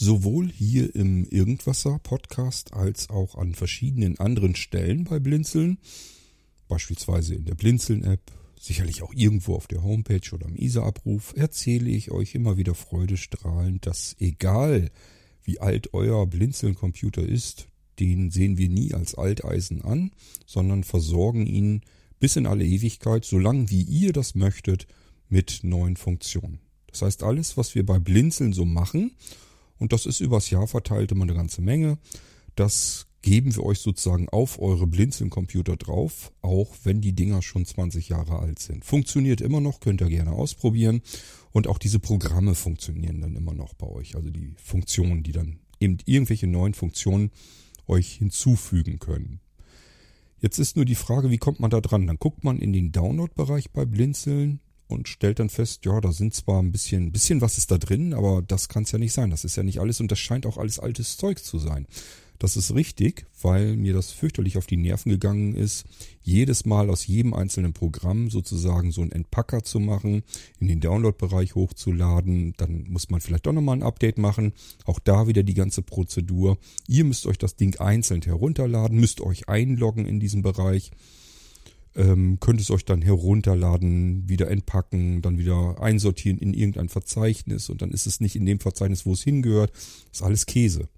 sowohl hier im Irgendwasser Podcast als auch an verschiedenen anderen Stellen bei Blinzeln, beispielsweise in der Blinzeln App, sicherlich auch irgendwo auf der Homepage oder im ISA-Abruf, erzähle ich euch immer wieder freudestrahlend, dass egal wie alt euer Blinzeln-Computer ist, den sehen wir nie als Alteisen an, sondern versorgen ihn bis in alle Ewigkeit, solange wie ihr das möchtet, mit neuen Funktionen. Das heißt, alles, was wir bei Blinzeln so machen, und das ist übers Jahr verteilt immer eine ganze Menge, das geben wir euch sozusagen auf eure Blinzeln-Computer drauf, auch wenn die Dinger schon 20 Jahre alt sind. Funktioniert immer noch, könnt ihr gerne ausprobieren. Und auch diese Programme funktionieren dann immer noch bei euch. Also die Funktionen, die dann eben irgendwelche neuen Funktionen euch hinzufügen können. Jetzt ist nur die Frage, wie kommt man da dran? Dann guckt man in den Download-Bereich bei Blinzeln und stellt dann fest, ja, da sind zwar ein bisschen, ein bisschen was ist da drin, aber das kann es ja nicht sein. Das ist ja nicht alles und das scheint auch alles altes Zeug zu sein. Das ist richtig, weil mir das fürchterlich auf die Nerven gegangen ist, jedes Mal aus jedem einzelnen Programm sozusagen so einen Entpacker zu machen, in den Download-Bereich hochzuladen. Dann muss man vielleicht doch nochmal ein Update machen. Auch da wieder die ganze Prozedur. Ihr müsst euch das Ding einzeln herunterladen, müsst euch einloggen in diesem Bereich. Ähm, könnt es euch dann herunterladen, wieder entpacken, dann wieder einsortieren in irgendein Verzeichnis und dann ist es nicht in dem Verzeichnis, wo es hingehört. Das ist alles Käse.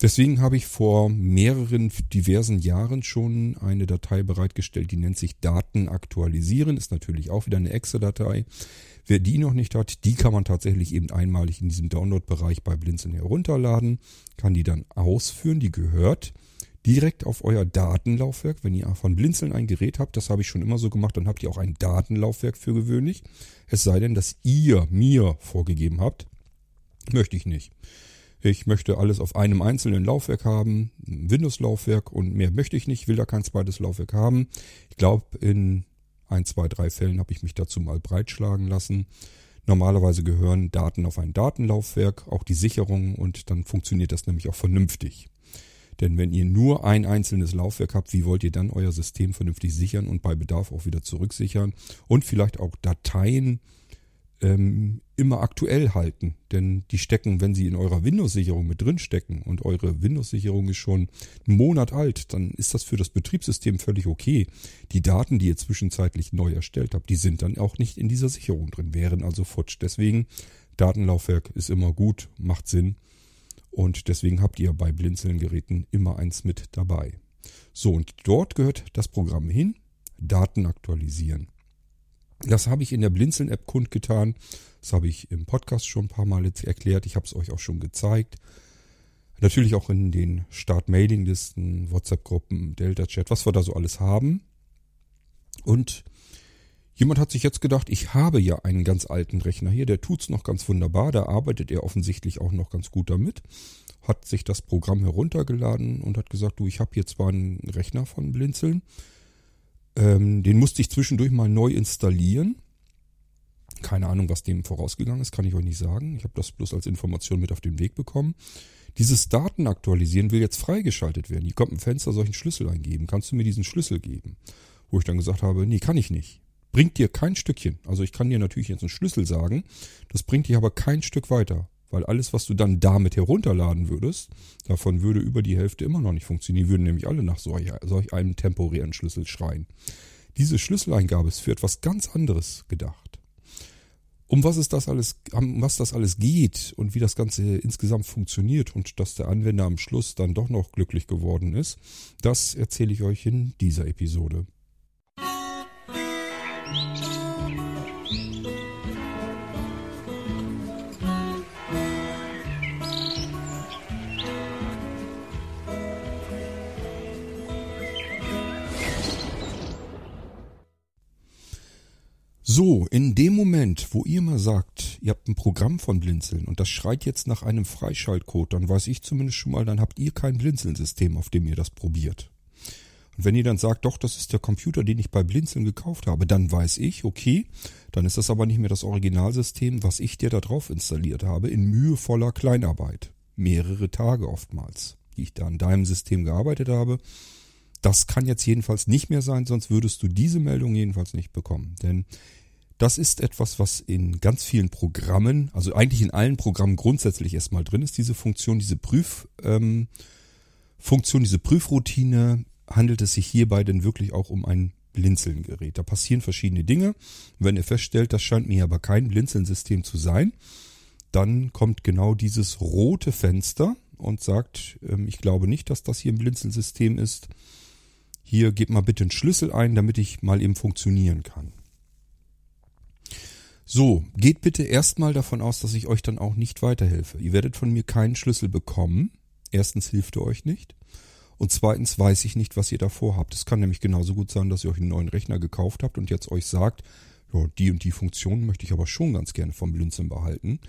Deswegen habe ich vor mehreren diversen Jahren schon eine Datei bereitgestellt, die nennt sich Daten aktualisieren, ist natürlich auch wieder eine Excel-Datei. Wer die noch nicht hat, die kann man tatsächlich eben einmalig in diesem Download-Bereich bei Blinzeln herunterladen, kann die dann ausführen, die gehört direkt auf euer Datenlaufwerk. Wenn ihr von Blinzeln ein Gerät habt, das habe ich schon immer so gemacht, dann habt ihr auch ein Datenlaufwerk für gewöhnlich. Es sei denn, dass ihr mir vorgegeben habt, möchte ich nicht. Ich möchte alles auf einem einzelnen Laufwerk haben, Windows-Laufwerk und mehr möchte ich nicht, will da kein zweites Laufwerk haben. Ich glaube, in ein, zwei, drei Fällen habe ich mich dazu mal breitschlagen lassen. Normalerweise gehören Daten auf ein Datenlaufwerk, auch die Sicherung und dann funktioniert das nämlich auch vernünftig. Denn wenn ihr nur ein einzelnes Laufwerk habt, wie wollt ihr dann euer System vernünftig sichern und bei Bedarf auch wieder zurücksichern und vielleicht auch Dateien ähm, immer aktuell halten. Denn die stecken, wenn sie in eurer Windows-Sicherung mit drin stecken und eure Windows-Sicherung ist schon einen Monat alt, dann ist das für das Betriebssystem völlig okay. Die Daten, die ihr zwischenzeitlich neu erstellt habt, die sind dann auch nicht in dieser Sicherung drin, wären also futsch. Deswegen, Datenlaufwerk ist immer gut, macht Sinn. Und deswegen habt ihr bei Blinzeln-Geräten immer eins mit dabei. So, und dort gehört das Programm hin, Daten aktualisieren. Das habe ich in der Blinzeln-App kundgetan. Das habe ich im Podcast schon ein paar Mal erklärt. Ich habe es euch auch schon gezeigt. Natürlich auch in den Start-Mailing-Listen, WhatsApp-Gruppen, Delta-Chat, was wir da so alles haben. Und jemand hat sich jetzt gedacht, ich habe ja einen ganz alten Rechner hier, der tut's noch ganz wunderbar, da arbeitet er offensichtlich auch noch ganz gut damit. Hat sich das Programm heruntergeladen und hat gesagt, du, ich habe hier zwar einen Rechner von Blinzeln, ähm, den musste ich zwischendurch mal neu installieren. Keine Ahnung, was dem vorausgegangen ist, kann ich euch nicht sagen. Ich habe das bloß als Information mit auf den Weg bekommen. Dieses Daten aktualisieren will jetzt freigeschaltet werden. Hier kommt ein Fenster, soll ich einen Schlüssel eingeben? Kannst du mir diesen Schlüssel geben? Wo ich dann gesagt habe, nee, kann ich nicht. Bringt dir kein Stückchen. Also ich kann dir natürlich jetzt einen Schlüssel sagen, das bringt dich aber kein Stück weiter. Weil alles, was du dann damit herunterladen würdest, davon würde über die Hälfte immer noch nicht funktionieren. Die würden nämlich alle nach solch, solch einem temporären Schlüssel schreien. Diese Schlüsseleingabe ist für etwas ganz anderes gedacht. Um was es das alles, um was das alles geht und wie das Ganze insgesamt funktioniert und dass der Anwender am Schluss dann doch noch glücklich geworden ist, das erzähle ich euch in dieser Episode. So, in dem Moment, wo ihr mal sagt, ihr habt ein Programm von Blinzeln und das schreit jetzt nach einem Freischaltcode, dann weiß ich zumindest schon mal, dann habt ihr kein Blinzeln-System, auf dem ihr das probiert. Und wenn ihr dann sagt, doch, das ist der Computer, den ich bei Blinzeln gekauft habe, dann weiß ich, okay, dann ist das aber nicht mehr das Originalsystem, was ich dir da drauf installiert habe, in mühevoller Kleinarbeit. Mehrere Tage oftmals, die ich da an deinem System gearbeitet habe. Das kann jetzt jedenfalls nicht mehr sein, sonst würdest du diese Meldung jedenfalls nicht bekommen. Denn Das ist etwas, was in ganz vielen Programmen, also eigentlich in allen Programmen grundsätzlich erstmal drin ist, diese Funktion, diese Prüffunktion, ähm, diese Prüfroutine, handelt es sich hierbei denn wirklich auch um ein Blinzeln-Gerät. Da passieren verschiedene Dinge. Wenn ihr feststellt, das scheint mir aber kein Blinzeln-System zu sein, dann kommt genau dieses rote Fenster und sagt, ähm, ich glaube nicht, dass das hier ein Blinzeln-System ist. Hier gebt mal bitte einen Schlüssel ein, damit ich mal eben funktionieren kann. So, geht bitte erstmal davon aus, dass ich euch dann auch nicht weiterhelfe. Ihr werdet von mir keinen Schlüssel bekommen. Erstens hilft er euch nicht. Und zweitens weiß ich nicht, was ihr davor habt. Es kann nämlich genauso gut sein, dass ihr euch einen neuen Rechner gekauft habt und jetzt euch sagt, ja, die und die Funktion möchte ich aber schon ganz gerne vom Blinzeln behalten.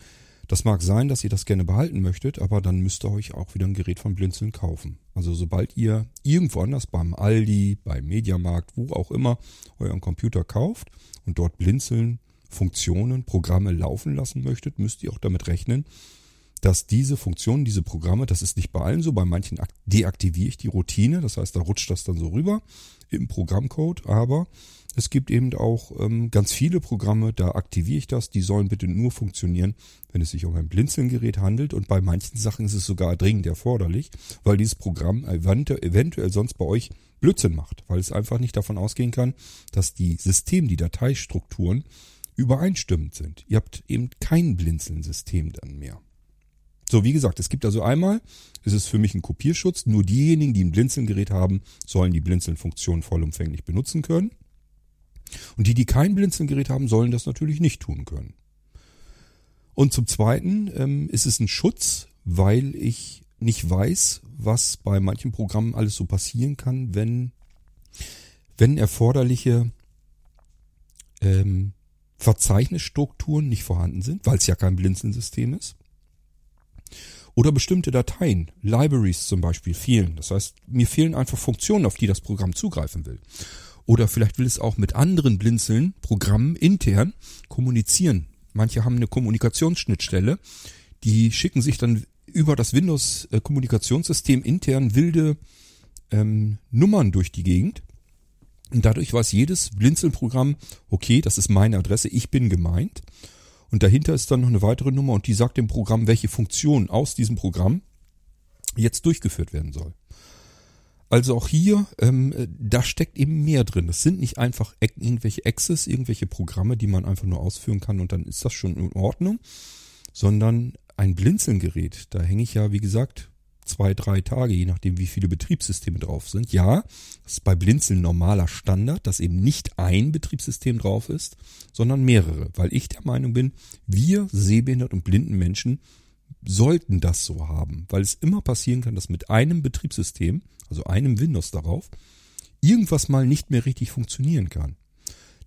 Das mag sein, dass ihr das gerne behalten möchtet, aber dann müsst ihr euch auch wieder ein Gerät von Blinzeln kaufen. Also sobald ihr irgendwo anders beim Aldi, beim Mediamarkt, wo auch immer euren Computer kauft und dort Blinzeln Funktionen, Programme laufen lassen möchtet, müsst ihr auch damit rechnen, dass diese Funktionen, diese Programme, das ist nicht bei allen so, bei manchen deaktiviere ich die Routine, das heißt, da rutscht das dann so rüber im Programmcode, aber es gibt eben auch ähm, ganz viele Programme, da aktiviere ich das, die sollen bitte nur funktionieren, wenn es sich um ein Blinzelgerät handelt und bei manchen Sachen ist es sogar dringend erforderlich, weil dieses Programm eventuell sonst bei euch Blödsinn macht, weil es einfach nicht davon ausgehen kann, dass die System, die Dateistrukturen übereinstimmend sind. Ihr habt eben kein Blinzeln-System dann mehr. So, wie gesagt, es gibt also einmal, es ist für mich ein Kopierschutz, nur diejenigen, die ein Blinzeln-Gerät haben, sollen die Blinzeln-Funktion vollumfänglich benutzen können. Und die, die kein Blinzeln-Gerät haben, sollen das natürlich nicht tun können. Und zum Zweiten ähm, ist es ein Schutz, weil ich nicht weiß, was bei manchen Programmen alles so passieren kann, wenn, wenn erforderliche ähm, Verzeichnisstrukturen nicht vorhanden sind, weil es ja kein Blinzeln-System ist. Oder bestimmte Dateien, Libraries zum Beispiel, fehlen. Das heißt, mir fehlen einfach Funktionen, auf die das Programm zugreifen will. Oder vielleicht will es auch mit anderen Blinzeln, Programmen intern kommunizieren. Manche haben eine Kommunikationsschnittstelle, die schicken sich dann über das Windows-Kommunikationssystem intern wilde ähm, Nummern durch die Gegend und dadurch weiß jedes Blinzeln-Programm, okay, das ist meine Adresse, ich bin gemeint. Und dahinter ist dann noch eine weitere Nummer und die sagt dem Programm, welche Funktion aus diesem Programm jetzt durchgeführt werden soll. Also auch hier, ähm, da steckt eben mehr drin. Das sind nicht einfach irgendwelche Access, irgendwelche Programme, die man einfach nur ausführen kann und dann ist das schon in Ordnung, sondern ein Blinzelgerät. Da hänge ich ja, wie gesagt, zwei, drei Tage, je nachdem, wie viele Betriebssysteme drauf sind. Ja, das ist bei Blinzeln normaler Standard, dass eben nicht ein Betriebssystem drauf ist, sondern mehrere, weil ich der Meinung bin, wir sehbehindert und blinden Menschen sollten das so haben, weil es immer passieren kann, dass mit einem Betriebssystem, also einem Windows darauf, irgendwas mal nicht mehr richtig funktionieren kann.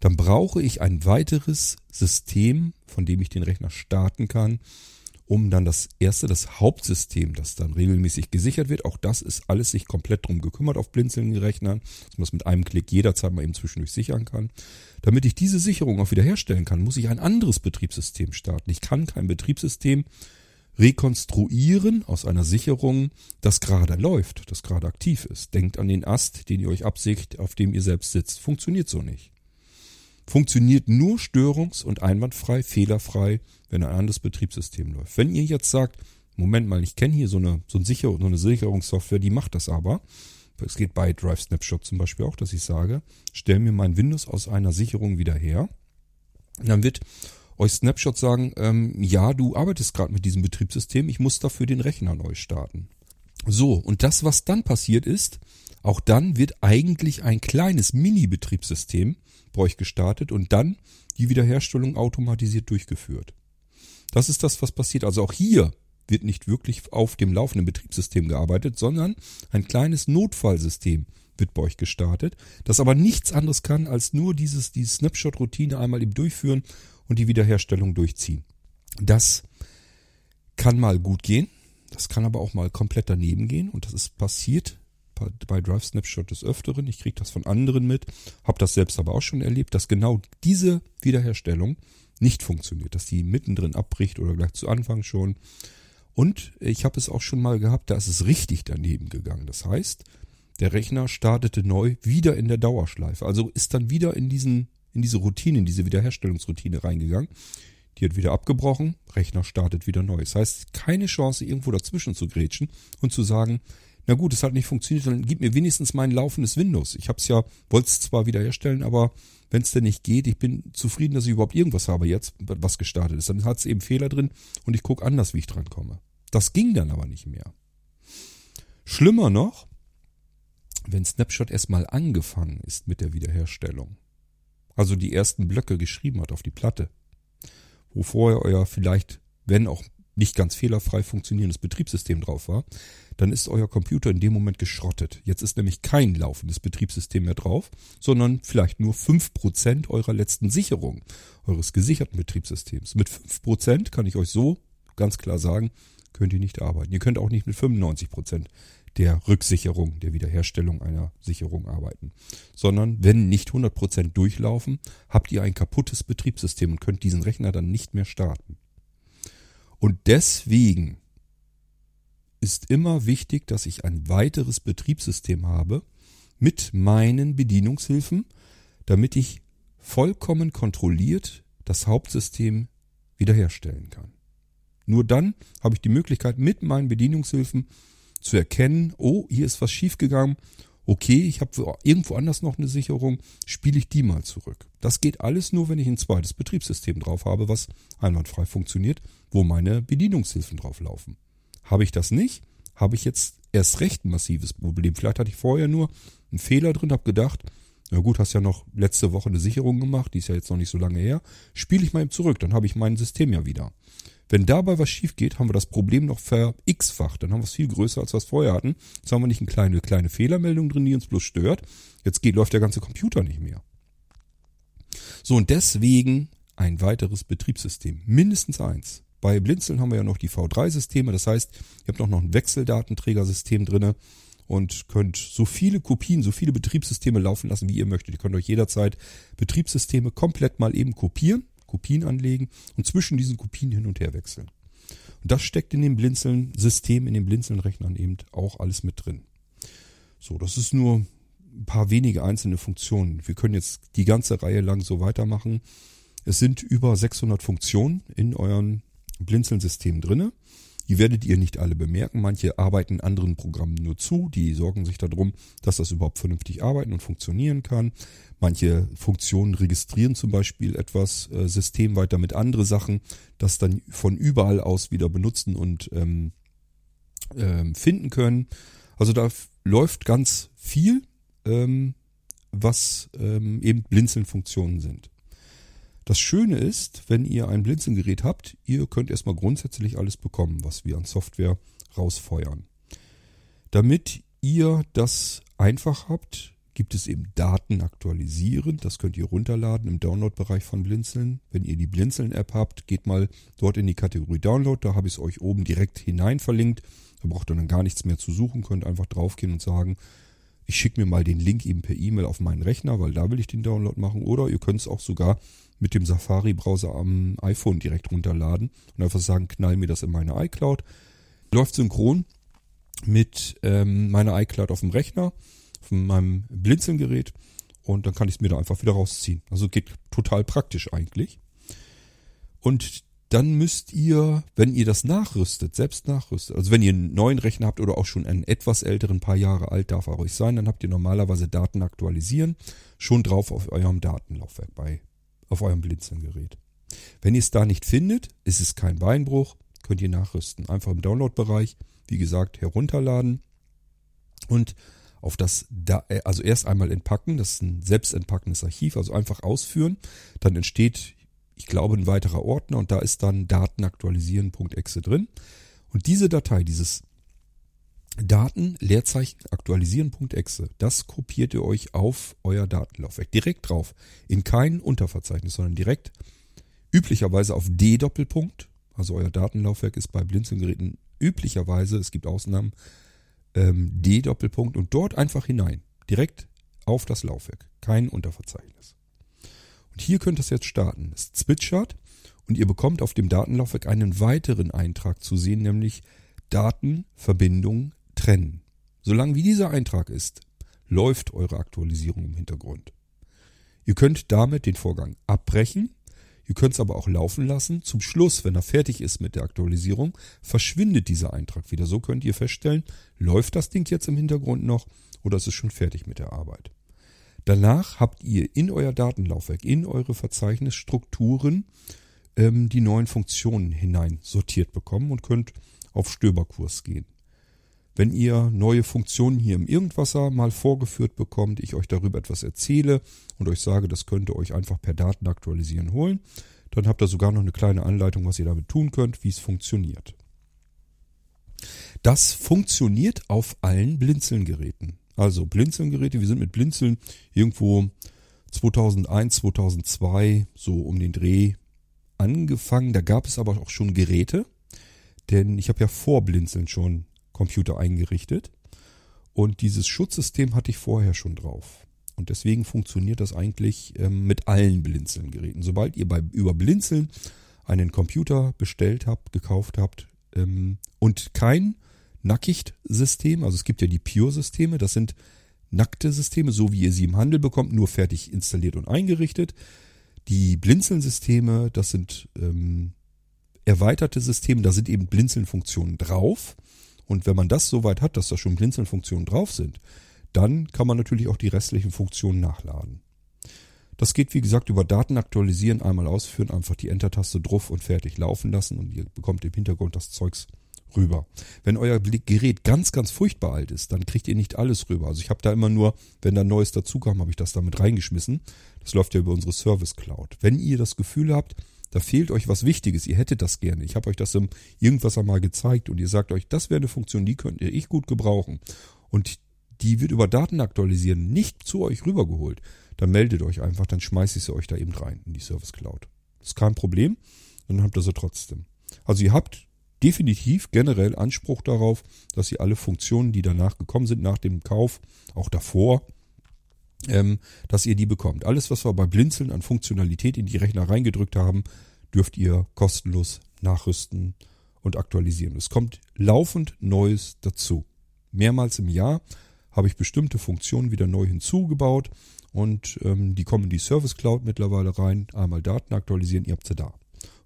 Dann brauche ich ein weiteres System, von dem ich den Rechner starten kann, um dann das erste, das Hauptsystem, das dann regelmäßig gesichert wird. Auch das ist alles sich komplett drum gekümmert auf Blinzeln-Rechnern, dass man es mit einem Klick jederzeit mal eben zwischendurch sichern kann. Damit ich diese Sicherung auch wieder herstellen kann, muss ich ein anderes Betriebssystem starten. Ich kann kein Betriebssystem rekonstruieren aus einer Sicherung, das gerade läuft, das gerade aktiv ist. Denkt an den Ast, den ihr euch absägt, auf dem ihr selbst sitzt. Funktioniert so nicht funktioniert nur störungs- und einwandfrei, fehlerfrei, wenn ein anderes Betriebssystem läuft. Wenn ihr jetzt sagt, Moment mal, ich kenne hier so eine, so, ein Sicher so eine Sicherungssoftware, die macht das aber. Es geht bei Drive Snapshot zum Beispiel auch, dass ich sage, stell mir mein Windows aus einer Sicherung wieder her. Und dann wird euch Snapshot sagen, ähm, ja, du arbeitest gerade mit diesem Betriebssystem, ich muss dafür den Rechner neu starten. So, und das, was dann passiert ist, auch dann wird eigentlich ein kleines Mini-Betriebssystem bei euch gestartet und dann die Wiederherstellung automatisiert durchgeführt. Das ist das, was passiert. Also auch hier wird nicht wirklich auf dem laufenden Betriebssystem gearbeitet, sondern ein kleines Notfallsystem wird bei euch gestartet, das aber nichts anderes kann, als nur dieses, die Snapshot-Routine einmal eben durchführen und die Wiederherstellung durchziehen. Das kann mal gut gehen, das kann aber auch mal komplett daneben gehen und das ist passiert bei Drive Snapshot des Öfteren. Ich kriege das von anderen mit, habe das selbst aber auch schon erlebt, dass genau diese Wiederherstellung nicht funktioniert, dass die mittendrin abbricht oder gleich zu Anfang schon. Und ich habe es auch schon mal gehabt, da ist es richtig daneben gegangen. Das heißt, der Rechner startete neu wieder in der Dauerschleife. Also ist dann wieder in diesen in diese Routine, in diese Wiederherstellungsroutine reingegangen. Die hat wieder abgebrochen, Rechner startet wieder neu. Das heißt, keine Chance, irgendwo dazwischen zu grätschen und zu sagen, na gut, es hat nicht funktioniert, dann gib mir wenigstens mein laufendes Windows. Ich habe es ja, wollte es zwar wiederherstellen, aber wenn es denn nicht geht, ich bin zufrieden, dass ich überhaupt irgendwas habe jetzt, was gestartet ist. Dann hat es eben Fehler drin und ich gucke anders, wie ich dran komme. Das ging dann aber nicht mehr. Schlimmer noch, wenn Snapshot erstmal angefangen ist mit der Wiederherstellung, also die ersten Blöcke geschrieben hat auf die Platte, wo vorher euer vielleicht, wenn auch nicht ganz fehlerfrei funktionierendes Betriebssystem drauf war, dann ist euer Computer in dem Moment geschrottet. Jetzt ist nämlich kein laufendes Betriebssystem mehr drauf, sondern vielleicht nur fünf Prozent eurer letzten Sicherung, eures gesicherten Betriebssystems. Mit fünf Prozent kann ich euch so ganz klar sagen, könnt ihr nicht arbeiten. Ihr könnt auch nicht mit 95 Prozent der Rücksicherung, der Wiederherstellung einer Sicherung arbeiten. Sondern wenn nicht 100 Prozent durchlaufen, habt ihr ein kaputtes Betriebssystem und könnt diesen Rechner dann nicht mehr starten. Und deswegen ist immer wichtig, dass ich ein weiteres Betriebssystem habe mit meinen Bedienungshilfen, damit ich vollkommen kontrolliert das Hauptsystem wiederherstellen kann. Nur dann habe ich die Möglichkeit, mit meinen Bedienungshilfen zu erkennen, oh, hier ist was schiefgegangen, okay, ich habe irgendwo anders noch eine Sicherung, spiele ich die mal zurück. Das geht alles nur, wenn ich ein zweites Betriebssystem drauf habe, was einwandfrei funktioniert, wo meine Bedienungshilfen drauf laufen. Habe ich das nicht, habe ich jetzt erst recht ein massives Problem. Vielleicht hatte ich vorher nur einen Fehler drin, habe gedacht, na gut, hast ja noch letzte Woche eine Sicherung gemacht, die ist ja jetzt noch nicht so lange her, spiele ich mal eben zurück, dann habe ich mein System ja wieder. Wenn dabei was schief geht, haben wir das Problem noch ver x-facht. Dann haben wir es viel größer, als wir es vorher hatten. Jetzt haben wir nicht eine kleine, kleine Fehlermeldung drin, die uns bloß stört. Jetzt geht, läuft der ganze Computer nicht mehr. So, und deswegen ein weiteres Betriebssystem. Mindestens eins. Bei Blinzeln haben wir ja noch die V3-Systeme. Das heißt, ihr habt auch noch ein Wechseldatenträgersystem drinne und könnt so viele Kopien, so viele Betriebssysteme laufen lassen, wie ihr möchtet. Ihr könnt euch jederzeit Betriebssysteme komplett mal eben kopieren Kopien anlegen und zwischen diesen Kopien hin und her wechseln. Und das steckt in dem Blinzeln-System, in den Blinzeln-Rechnern eben auch alles mit drin. So, das ist nur ein paar wenige einzelne Funktionen. Wir können jetzt die ganze Reihe lang so weitermachen. Es sind über 600 Funktionen in euren Blinzeln-System drinne. Die werdet ihr nicht alle bemerken. Manche arbeiten anderen Programmen nur zu. Die sorgen sich darum, dass das überhaupt vernünftig arbeiten und funktionieren kann. Manche Funktionen registrieren zum Beispiel etwas äh, systemweit damit andere Sachen, das dann von überall aus wieder benutzen und ähm, ähm, finden können. Also da läuft ganz viel, ähm, was ähm, eben Blinzeln-Funktionen sind. Das Schöne ist, wenn ihr ein Blinzelgerät habt, ihr könnt erstmal grundsätzlich alles bekommen, was wir an Software rausfeuern. Damit ihr das einfach habt, gibt es eben Daten aktualisieren. Das könnt ihr runterladen im Download-Bereich von Blinzeln. Wenn ihr die Blinzeln-App habt, geht mal dort in die Kategorie Download. Da habe ich es euch oben direkt hinein verlinkt. Da braucht ihr dann gar nichts mehr zu suchen. Könnt einfach draufgehen und sagen, ich schicke mir mal den Link eben per E-Mail auf meinen Rechner, weil da will ich den Download machen. Oder ihr könnt es auch sogar mit dem Safari-Browser am iPhone direkt runterladen und einfach sagen, knall mir das in meine iCloud. Läuft synchron mit ähm, meiner iCloud auf dem Rechner, auf meinem Blinzelgerät und dann kann ich es mir da einfach wieder rausziehen. Also geht total praktisch eigentlich. Und dann müsst ihr, wenn ihr das nachrüstet, selbst nachrüstet, also wenn ihr einen neuen Rechner habt oder auch schon einen etwas älteren, paar Jahre alt darf er euch sein, dann habt ihr normalerweise Daten aktualisieren schon drauf auf eurem Datenlaufwerk bei auf eurem Blinzelgerät. Wenn ihr es da nicht findet, ist es kein Beinbruch, könnt ihr nachrüsten. Einfach im Download-Bereich, wie gesagt, herunterladen und auf das, da, äh, also erst einmal entpacken, das ist ein selbstentpackendes Archiv, also einfach ausführen. Dann entsteht, ich glaube, ein weiterer Ordner und da ist dann Datenaktualisieren.exe drin. Und diese Datei, dieses Daten, Leerzeichen, aktualisieren.exe. Das kopiert ihr euch auf euer Datenlaufwerk. Direkt drauf. In kein Unterverzeichnis, sondern direkt üblicherweise auf D Doppelpunkt. Also euer Datenlaufwerk ist bei Blinzelgeräten üblicherweise, es gibt Ausnahmen, ähm, D Doppelpunkt und dort einfach hinein. Direkt auf das Laufwerk. Kein Unterverzeichnis. Und hier könnt ihr es jetzt starten. Es zwitschert und ihr bekommt auf dem Datenlaufwerk einen weiteren Eintrag zu sehen, nämlich Datenverbindung trennen. Solange wie dieser Eintrag ist, läuft eure Aktualisierung im Hintergrund. Ihr könnt damit den Vorgang abbrechen. Ihr könnt es aber auch laufen lassen. Zum Schluss, wenn er fertig ist mit der Aktualisierung, verschwindet dieser Eintrag wieder. So könnt ihr feststellen, läuft das Ding jetzt im Hintergrund noch oder ist es schon fertig mit der Arbeit. Danach habt ihr in euer Datenlaufwerk, in eure Verzeichnisstrukturen ähm, die neuen Funktionen hinein sortiert bekommen und könnt auf Stöberkurs gehen. Wenn ihr neue Funktionen hier im Irgendwasser mal vorgeführt bekommt, ich euch darüber etwas erzähle und euch sage, das könnt ihr euch einfach per Daten aktualisieren holen, dann habt ihr sogar noch eine kleine Anleitung, was ihr damit tun könnt, wie es funktioniert. Das funktioniert auf allen Blinzeln-Geräten. Also Blinzeln-Geräte, wir sind mit Blinzeln irgendwo 2001, 2002 so um den Dreh angefangen. Da gab es aber auch schon Geräte, denn ich habe ja vor Blinzeln schon Computer eingerichtet und dieses Schutzsystem hatte ich vorher schon drauf. Und deswegen funktioniert das eigentlich ähm, mit allen Blinzeln-Geräten. Sobald ihr bei, über Blinzeln einen Computer bestellt habt, gekauft habt ähm, und kein Nackigt-System, also es gibt ja die Pure-Systeme, das sind nackte Systeme, so wie ihr sie im Handel bekommt, nur fertig installiert und eingerichtet. Die Blinzeln-Systeme, das sind ähm, erweiterte Systeme, da sind eben Blinzeln-Funktionen drauf. Und wenn man das soweit hat, dass da schon Blinzeln-Funktionen drauf sind, dann kann man natürlich auch die restlichen Funktionen nachladen. Das geht wie gesagt über Daten aktualisieren, einmal ausführen, einfach die Enter-Taste drauf und fertig laufen lassen und ihr bekommt im Hintergrund das Zeugs rüber. Wenn euer Gerät ganz, ganz furchtbar alt ist, dann kriegt ihr nicht alles rüber. Also ich habe da immer nur, wenn da Neues dazukam, habe ich das damit reingeschmissen. Das läuft ja über unsere Service Cloud. Wenn ihr das Gefühl habt, da fehlt euch was Wichtiges, ihr hättet das gerne. Ich habe euch das im irgendwas einmal gezeigt und ihr sagt euch, das wäre eine Funktion, die könnt ihr ich gut gebrauchen. Und die wird über Daten aktualisieren nicht zu euch rübergeholt. Dann meldet euch einfach, dann schmeiße ich sie euch da eben rein in die Service Cloud. Das ist kein Problem, dann habt ihr sie trotzdem. Also ihr habt definitiv generell Anspruch darauf, dass ihr alle Funktionen, die danach gekommen sind, nach dem Kauf, auch davor, ähm, dass ihr die bekommt. Alles, was wir bei Blinzeln an Funktionalität in die Rechner reingedrückt haben, dürft ihr kostenlos nachrüsten und aktualisieren. Es kommt laufend Neues dazu. Mehrmals im Jahr habe ich bestimmte Funktionen wieder neu hinzugebaut und ähm, die kommen in die Service Cloud mittlerweile rein. Einmal Daten aktualisieren, ihr habt sie da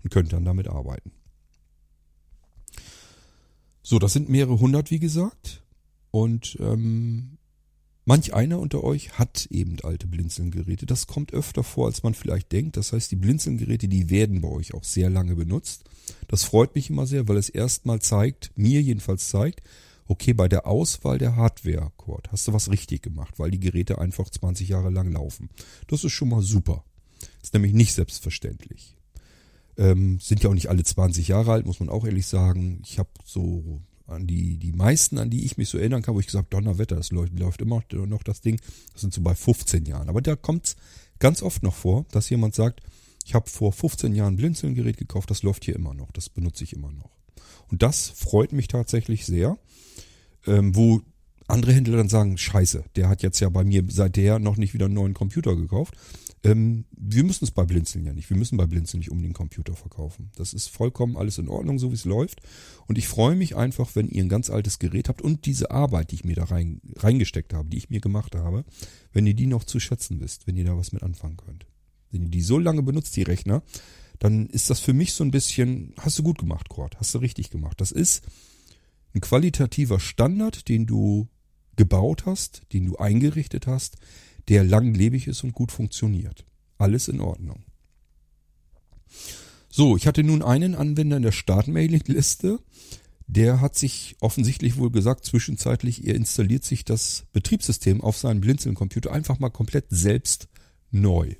und könnt dann damit arbeiten. So, das sind mehrere hundert, wie gesagt. Und ähm, manch einer unter euch hat eben alte Blinzelgeräte. Das kommt öfter vor, als man vielleicht denkt. Das heißt, die Blinzelgeräte, die werden bei euch auch sehr lange benutzt. Das freut mich immer sehr, weil es erstmal zeigt, mir jedenfalls zeigt, okay, bei der Auswahl der Hardware, Kurt, hast du was richtig gemacht, weil die Geräte einfach 20 Jahre lang laufen. Das ist schon mal super. ist nämlich nicht selbstverständlich. Ähm, sind ja auch nicht alle 20 Jahre alt, muss man auch ehrlich sagen. Ich habe so an die, die meisten, an die ich mich so erinnern kann, wo ich gesagt, Donnerwetter, das läuft, läuft immer noch das Ding, das sind so bei 15 Jahren. Aber da kommt es ganz oft noch vor, dass jemand sagt, ich habe vor 15 Jahren ein Blinzelgerät gekauft, das läuft hier immer noch, das benutze ich immer noch. Und das freut mich tatsächlich sehr, ähm, wo andere Händler dann sagen, scheiße, der hat jetzt ja bei mir seither noch nicht wieder einen neuen Computer gekauft. Ähm, wir müssen es bei Blinzeln ja nicht. Wir müssen bei Blinzeln nicht um den Computer verkaufen. Das ist vollkommen alles in Ordnung, so wie es läuft. Und ich freue mich einfach, wenn ihr ein ganz altes Gerät habt und diese Arbeit, die ich mir da rein, reingesteckt habe, die ich mir gemacht habe, wenn ihr die noch zu schätzen wisst, wenn ihr da was mit anfangen könnt. Wenn ihr die so lange benutzt, die Rechner, dann ist das für mich so ein bisschen, hast du gut gemacht, Kurt, hast du richtig gemacht. Das ist ein qualitativer Standard, den du gebaut hast, den du eingerichtet hast, der langlebig ist und gut funktioniert. Alles in Ordnung. So, ich hatte nun einen Anwender in der Startmailing-Liste. Der hat sich offensichtlich wohl gesagt, zwischenzeitlich, er installiert sich das Betriebssystem auf seinen Blinzeln-Computer einfach mal komplett selbst neu.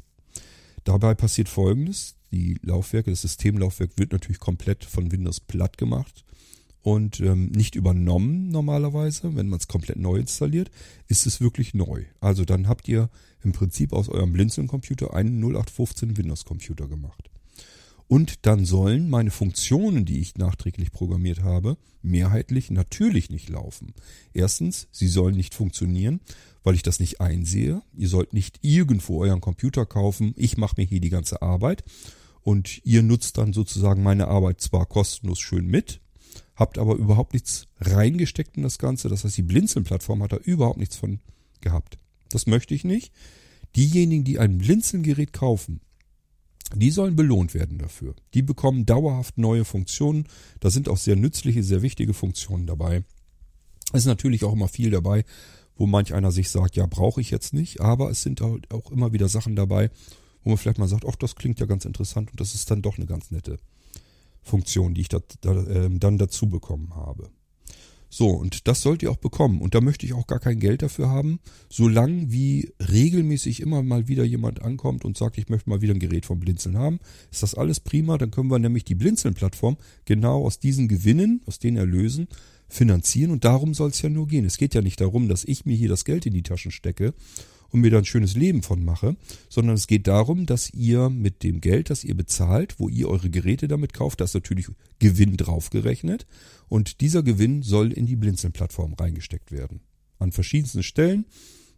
Dabei passiert folgendes. Die Laufwerke, das Systemlaufwerk wird natürlich komplett von Windows platt gemacht und ähm, nicht übernommen normalerweise, wenn man es komplett neu installiert, ist es wirklich neu. Also dann habt ihr im Prinzip aus eurem Blinzeln-Computer einen 0815 Windows-Computer gemacht. Und dann sollen meine Funktionen, die ich nachträglich programmiert habe, mehrheitlich natürlich nicht laufen. Erstens, sie sollen nicht funktionieren, weil ich das nicht einsehe. Ihr sollt nicht irgendwo euren Computer kaufen. Ich mache mir hier die ganze Arbeit und ihr nutzt dann sozusagen meine Arbeit zwar kostenlos schön mit, habt aber überhaupt nichts reingesteckt in das Ganze. Das heißt, die Blinzeln-Plattform hat da überhaupt nichts von gehabt. Das möchte ich nicht. Diejenigen, die ein Blinzelgerät kaufen, die sollen belohnt werden dafür. Die bekommen dauerhaft neue Funktionen. Da sind auch sehr nützliche, sehr wichtige Funktionen dabei. Es ist natürlich auch immer viel dabei, wo manch einer sich sagt, ja, brauche ich jetzt nicht. Aber es sind auch immer wieder Sachen dabei, wo man vielleicht mal sagt, ach, das klingt ja ganz interessant und das ist dann doch eine ganz nette Funktion, die ich da, da, äh, dann dazu bekommen habe. So, und das sollt ihr auch bekommen. Und da möchte ich auch gar kein Geld dafür haben, solange wie regelmäßig immer mal wieder jemand ankommt und sagt, ich möchte mal wieder ein Gerät vom Blinzeln haben. Ist das alles prima? Dann können wir nämlich die Blinzeln-Plattform genau aus diesen Gewinnen, aus den Erlösen, finanzieren. Und darum soll es ja nur gehen. Es geht ja nicht darum, dass ich mir hier das Geld in die Taschen stecke und mir da ein schönes Leben von mache, sondern es geht darum, dass ihr mit dem Geld, das ihr bezahlt, wo ihr eure Geräte damit kauft, da ist natürlich Gewinn draufgerechnet und dieser Gewinn soll in die Blinzeln-Plattform reingesteckt werden. An verschiedensten Stellen.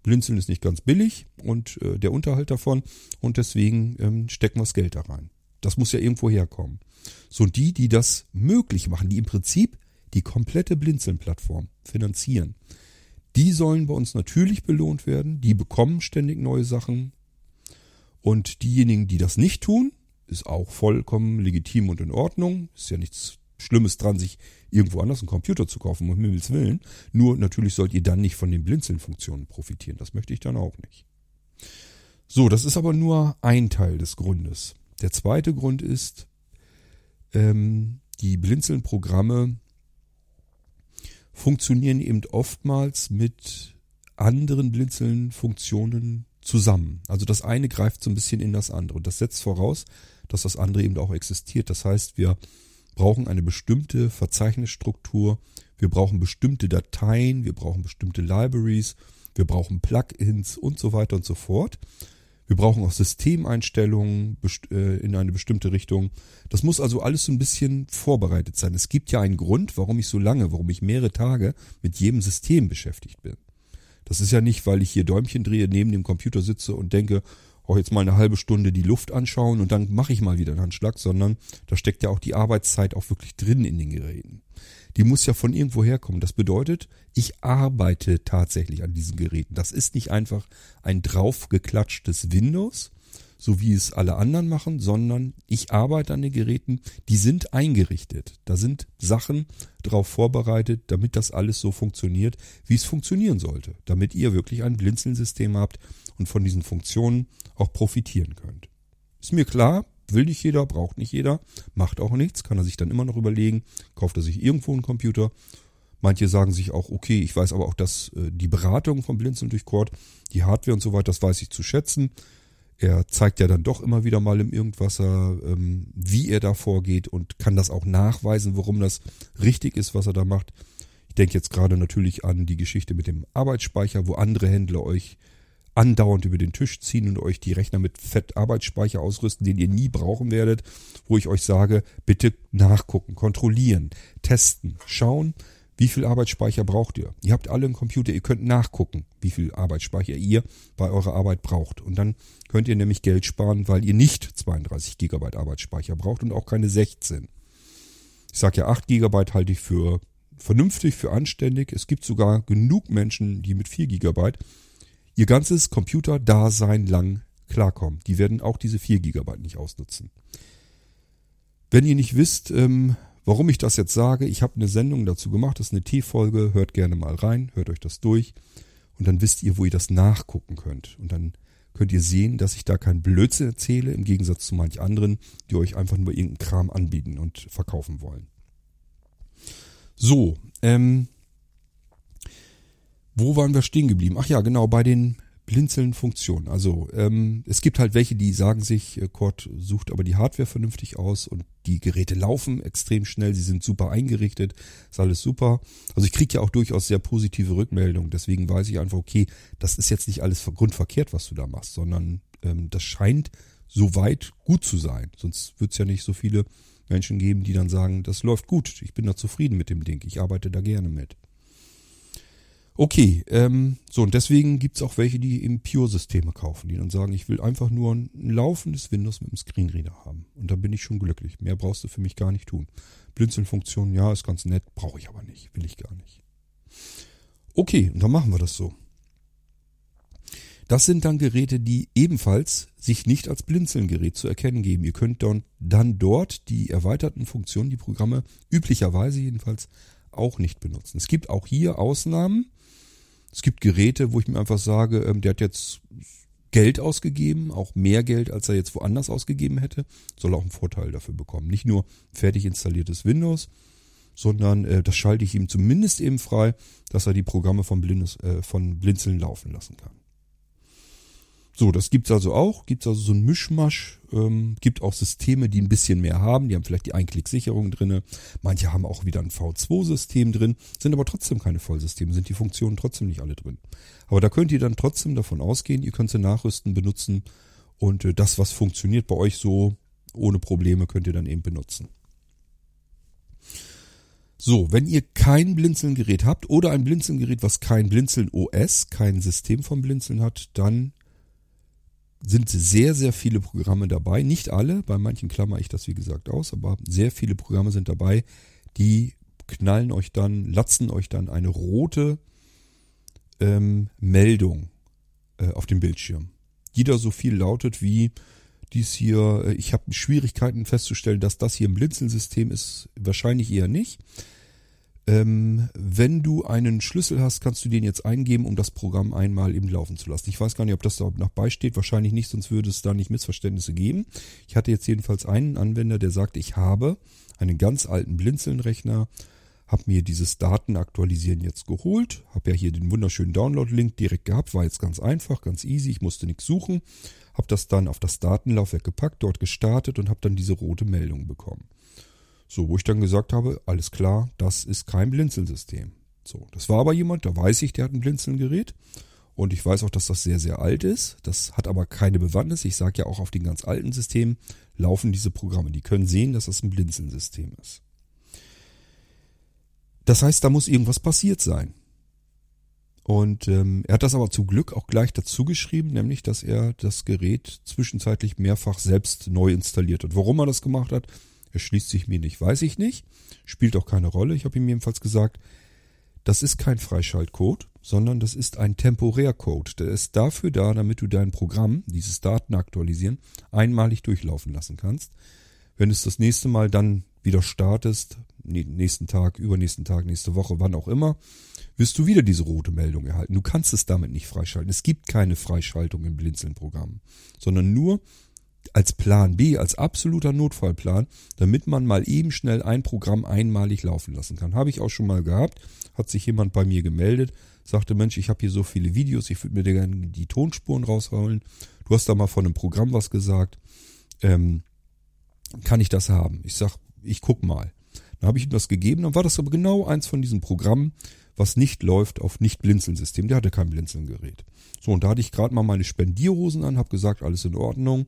Blinzeln ist nicht ganz billig und äh, der Unterhalt davon und deswegen ähm, stecken wir das Geld da rein. Das muss ja irgendwo herkommen. So, und die, die das möglich machen, die im Prinzip die komplette Blinzeln-Plattform finanzieren, die sollen bei uns natürlich belohnt werden. Die bekommen ständig neue Sachen. Und diejenigen, die das nicht tun, ist auch vollkommen legitim und in Ordnung. Ist ja nichts Schlimmes dran, sich irgendwo anders einen Computer zu kaufen, um Himmels Willen. Nur natürlich sollt ihr dann nicht von den Blinzeln-Funktionen profitieren. Das möchte ich dann auch nicht. So, das ist aber nur ein Teil des Grundes. Der zweite Grund ist, ähm, die Blinzeln-Programme funktionieren eben oftmals mit anderen Blinzeln-Funktionen zusammen. Also das eine greift so ein bisschen in das andere. Und das setzt voraus, dass das andere eben auch existiert. Das heißt, wir brauchen eine bestimmte Verzeichnisstruktur, wir brauchen bestimmte Dateien, wir brauchen bestimmte Libraries, wir brauchen Plugins und so weiter und so fort. Wir brauchen auch Systemeinstellungen äh, in eine bestimmte Richtung. Das muss also alles so ein bisschen vorbereitet sein. Es gibt ja einen Grund, warum ich so lange, warum ich mehrere Tage mit jedem System beschäftigt bin. Das ist ja nicht, weil ich hier Däumchen drehe, neben dem Computer sitze und denke, auch jetzt mal eine halbe Stunde die Luft anschauen und dann mache ich mal wieder einen Handschlag, sondern da steckt ja auch die Arbeitszeit auch wirklich drin in den Geräten die muss ja von irgendwo herkommen. Das bedeutet, ich arbeite tatsächlich an diesen Geräten. Das ist nicht einfach ein draufgeklatschtes Windows, so wie es alle anderen machen, sondern ich arbeite an den Geräten, die sind eingerichtet. Da sind Sachen drauf vorbereitet, damit das alles so funktioniert, wie es funktionieren sollte, damit ihr wirklich ein Blinzeln-System habt und von diesen Funktionen auch profitieren könnt. Ist mir klar, Will nicht jeder, braucht nicht jeder, macht auch nichts, kann er sich dann immer noch überlegen, kauft er sich irgendwo einen Computer. Manche sagen sich auch, okay, ich weiß aber auch, dass äh, die Beratung von Blinzeln durch Cord, die Hardware und so weiter, das weiß ich zu schätzen. Er zeigt ja dann doch immer wieder mal im Irgendwasser, ähm, wie er da vorgeht und kann das auch nachweisen, warum das richtig ist, was er da macht. Ich denke jetzt gerade natürlich an die Geschichte mit dem Arbeitsspeicher, wo andere Händler euch andauernd über den Tisch ziehen und euch die Rechner mit Fettarbeitsspeicher ausrüsten, den ihr nie brauchen werdet, wo ich euch sage, bitte nachgucken, kontrollieren, testen, schauen, wie viel Arbeitsspeicher braucht ihr? Ihr habt alle einen Computer, ihr könnt nachgucken, wie viel Arbeitsspeicher ihr bei eurer Arbeit braucht. Und dann könnt ihr nämlich Geld sparen, weil ihr nicht 32 Gigabyte Arbeitsspeicher braucht und auch keine 16. Ich sage ja, 8 Gigabyte halte ich für vernünftig, für anständig. Es gibt sogar genug Menschen, die mit 4 Gigabyte ihr ganzes Computerdasein lang klarkommen. Die werden auch diese 4 GB nicht ausnutzen. Wenn ihr nicht wisst, ähm, warum ich das jetzt sage, ich habe eine Sendung dazu gemacht, das ist eine T-Folge, hört gerne mal rein, hört euch das durch und dann wisst ihr, wo ihr das nachgucken könnt. Und dann könnt ihr sehen, dass ich da kein Blödsinn erzähle, im Gegensatz zu manch anderen, die euch einfach nur irgendeinen Kram anbieten und verkaufen wollen. So, ähm, wo waren wir stehen geblieben? Ach ja, genau, bei den Blinzeln-Funktionen. Also ähm, es gibt halt welche, die sagen sich, äh, Cord sucht aber die Hardware vernünftig aus und die Geräte laufen extrem schnell, sie sind super eingerichtet, ist alles super. Also ich kriege ja auch durchaus sehr positive Rückmeldungen, deswegen weiß ich einfach, okay, das ist jetzt nicht alles grundverkehrt, was du da machst, sondern ähm, das scheint soweit gut zu sein. Sonst wird es ja nicht so viele Menschen geben, die dann sagen, das läuft gut, ich bin da zufrieden mit dem Ding, ich arbeite da gerne mit. Okay, ähm, so und deswegen gibt's auch welche, die eben Pure-Systeme kaufen, die dann sagen, ich will einfach nur ein laufendes Windows mit einem Screenreader haben. Und dann bin ich schon glücklich. Mehr brauchst du für mich gar nicht tun. Blinzelfunktion, ja, ist ganz nett, brauche ich aber nicht, will ich gar nicht. Okay, und dann machen wir das so. Das sind dann Geräte, die ebenfalls sich nicht als Blinzeln-Gerät zu erkennen geben. Ihr könnt dann dort die erweiterten Funktionen, die Programme üblicherweise jedenfalls auch nicht benutzen. Es gibt auch hier Ausnahmen. Es gibt Geräte, wo ich mir einfach sage, ähm, der hat jetzt Geld ausgegeben, auch mehr Geld, als er jetzt woanders ausgegeben hätte, soll auch einen Vorteil dafür bekommen. Nicht nur fertig installiertes Windows, sondern äh, das schalte ich ihm zumindest eben frei, dass er die Programme von, Blindes, äh, von Blinzeln laufen lassen kann. So, das gibt's also auch. Gibt's also so ein Mischmasch. Ähm, gibt auch Systeme, die ein bisschen mehr haben. Die haben vielleicht die Einklicksicherung drinne. Manche haben auch wieder ein V2-System drin, sind aber trotzdem keine Vollsysteme, sind die Funktionen trotzdem nicht alle drin. Aber da könnt ihr dann trotzdem davon ausgehen, ihr könnt sie nachrüsten, benutzen und äh, das, was funktioniert bei euch so ohne Probleme, könnt ihr dann eben benutzen. So, wenn ihr kein Blinzeln-Gerät habt oder ein Blinzeln-Gerät, was kein Blinzeln OS, kein System vom Blinzeln hat, dann sind sehr, sehr viele Programme dabei. Nicht alle, bei manchen klammer ich das wie gesagt aus, aber sehr viele Programme sind dabei, die knallen euch dann, latzen euch dann eine rote ähm, Meldung äh, auf dem Bildschirm. Die da so viel lautet wie dies hier, äh, ich habe Schwierigkeiten festzustellen, dass das hier ein Blinzelsystem ist, wahrscheinlich eher nicht. Ähm, wenn du einen Schlüssel hast, kannst du den jetzt eingeben, um das Programm einmal eben laufen zu lassen. Ich weiß gar nicht, ob das da noch beisteht. Wahrscheinlich nicht, sonst würde es da nicht Missverständnisse geben. Ich hatte jetzt jedenfalls einen Anwender, der sagte, ich habe einen ganz alten Blinzeln-Rechner, habe mir dieses Datenaktualisieren jetzt geholt, habe ja hier den wunderschönen Download-Link direkt gehabt, war jetzt ganz einfach, ganz easy, ich musste nichts suchen, habe das dann auf das Datenlaufwerk gepackt, dort gestartet und habe dann diese rote Meldung bekommen. So, wo ich dann gesagt habe, alles klar, das ist kein Blinzelsystem. So, das war aber jemand, da weiß ich, der hat ein Blinzelgerät. Und ich weiß auch, dass das sehr, sehr alt ist. Das hat aber keine Bewandtnis. Ich sage ja auch, auf den ganz alten Systemen laufen diese Programme. Die können sehen, dass das ein Blinzelsystem ist. Das heißt, da muss irgendwas passiert sein. Und ähm, er hat das aber zum Glück auch gleich dazu geschrieben, nämlich, dass er das Gerät zwischenzeitlich mehrfach selbst neu installiert hat. Warum er das gemacht hat, erschließt sich mir nicht, weiß ich nicht. Spielt auch keine Rolle. Ich habe ihm jedenfalls gesagt, das ist kein Freischaltcode, sondern das ist ein Temporärcode. Der ist dafür da, damit du dein Programm, dieses Daten aktualisieren, einmalig durchlaufen lassen kannst. Wenn es das nächste Mal dann wieder startest, nächsten Tag, übernächsten Tag, nächste Woche, wann auch immer, wirst du wieder diese rote Meldung erhalten. Du kannst es damit nicht freischalten. Es gibt keine Freischaltung im Blinzeln-Programm, sondern nur als Plan B, als absoluter Notfallplan, damit man mal eben schnell ein Programm einmalig laufen lassen kann. Habe ich auch schon mal gehabt, hat sich jemand bei mir gemeldet, sagte, Mensch, ich habe hier so viele Videos, ich würde mir gerne die Tonspuren rausholen. Du hast da mal von einem Programm was gesagt. Ähm, kann ich das haben? Ich sag, ich guck mal. Dann habe ich ihm das gegeben, dann war das aber genau eins von diesen Programmen, was nicht läuft auf Nicht-Blinzeln-System. Der hatte kein Blinzeln-Gerät. So, und da hatte ich gerade mal meine Spendierhosen an, habe gesagt, alles in Ordnung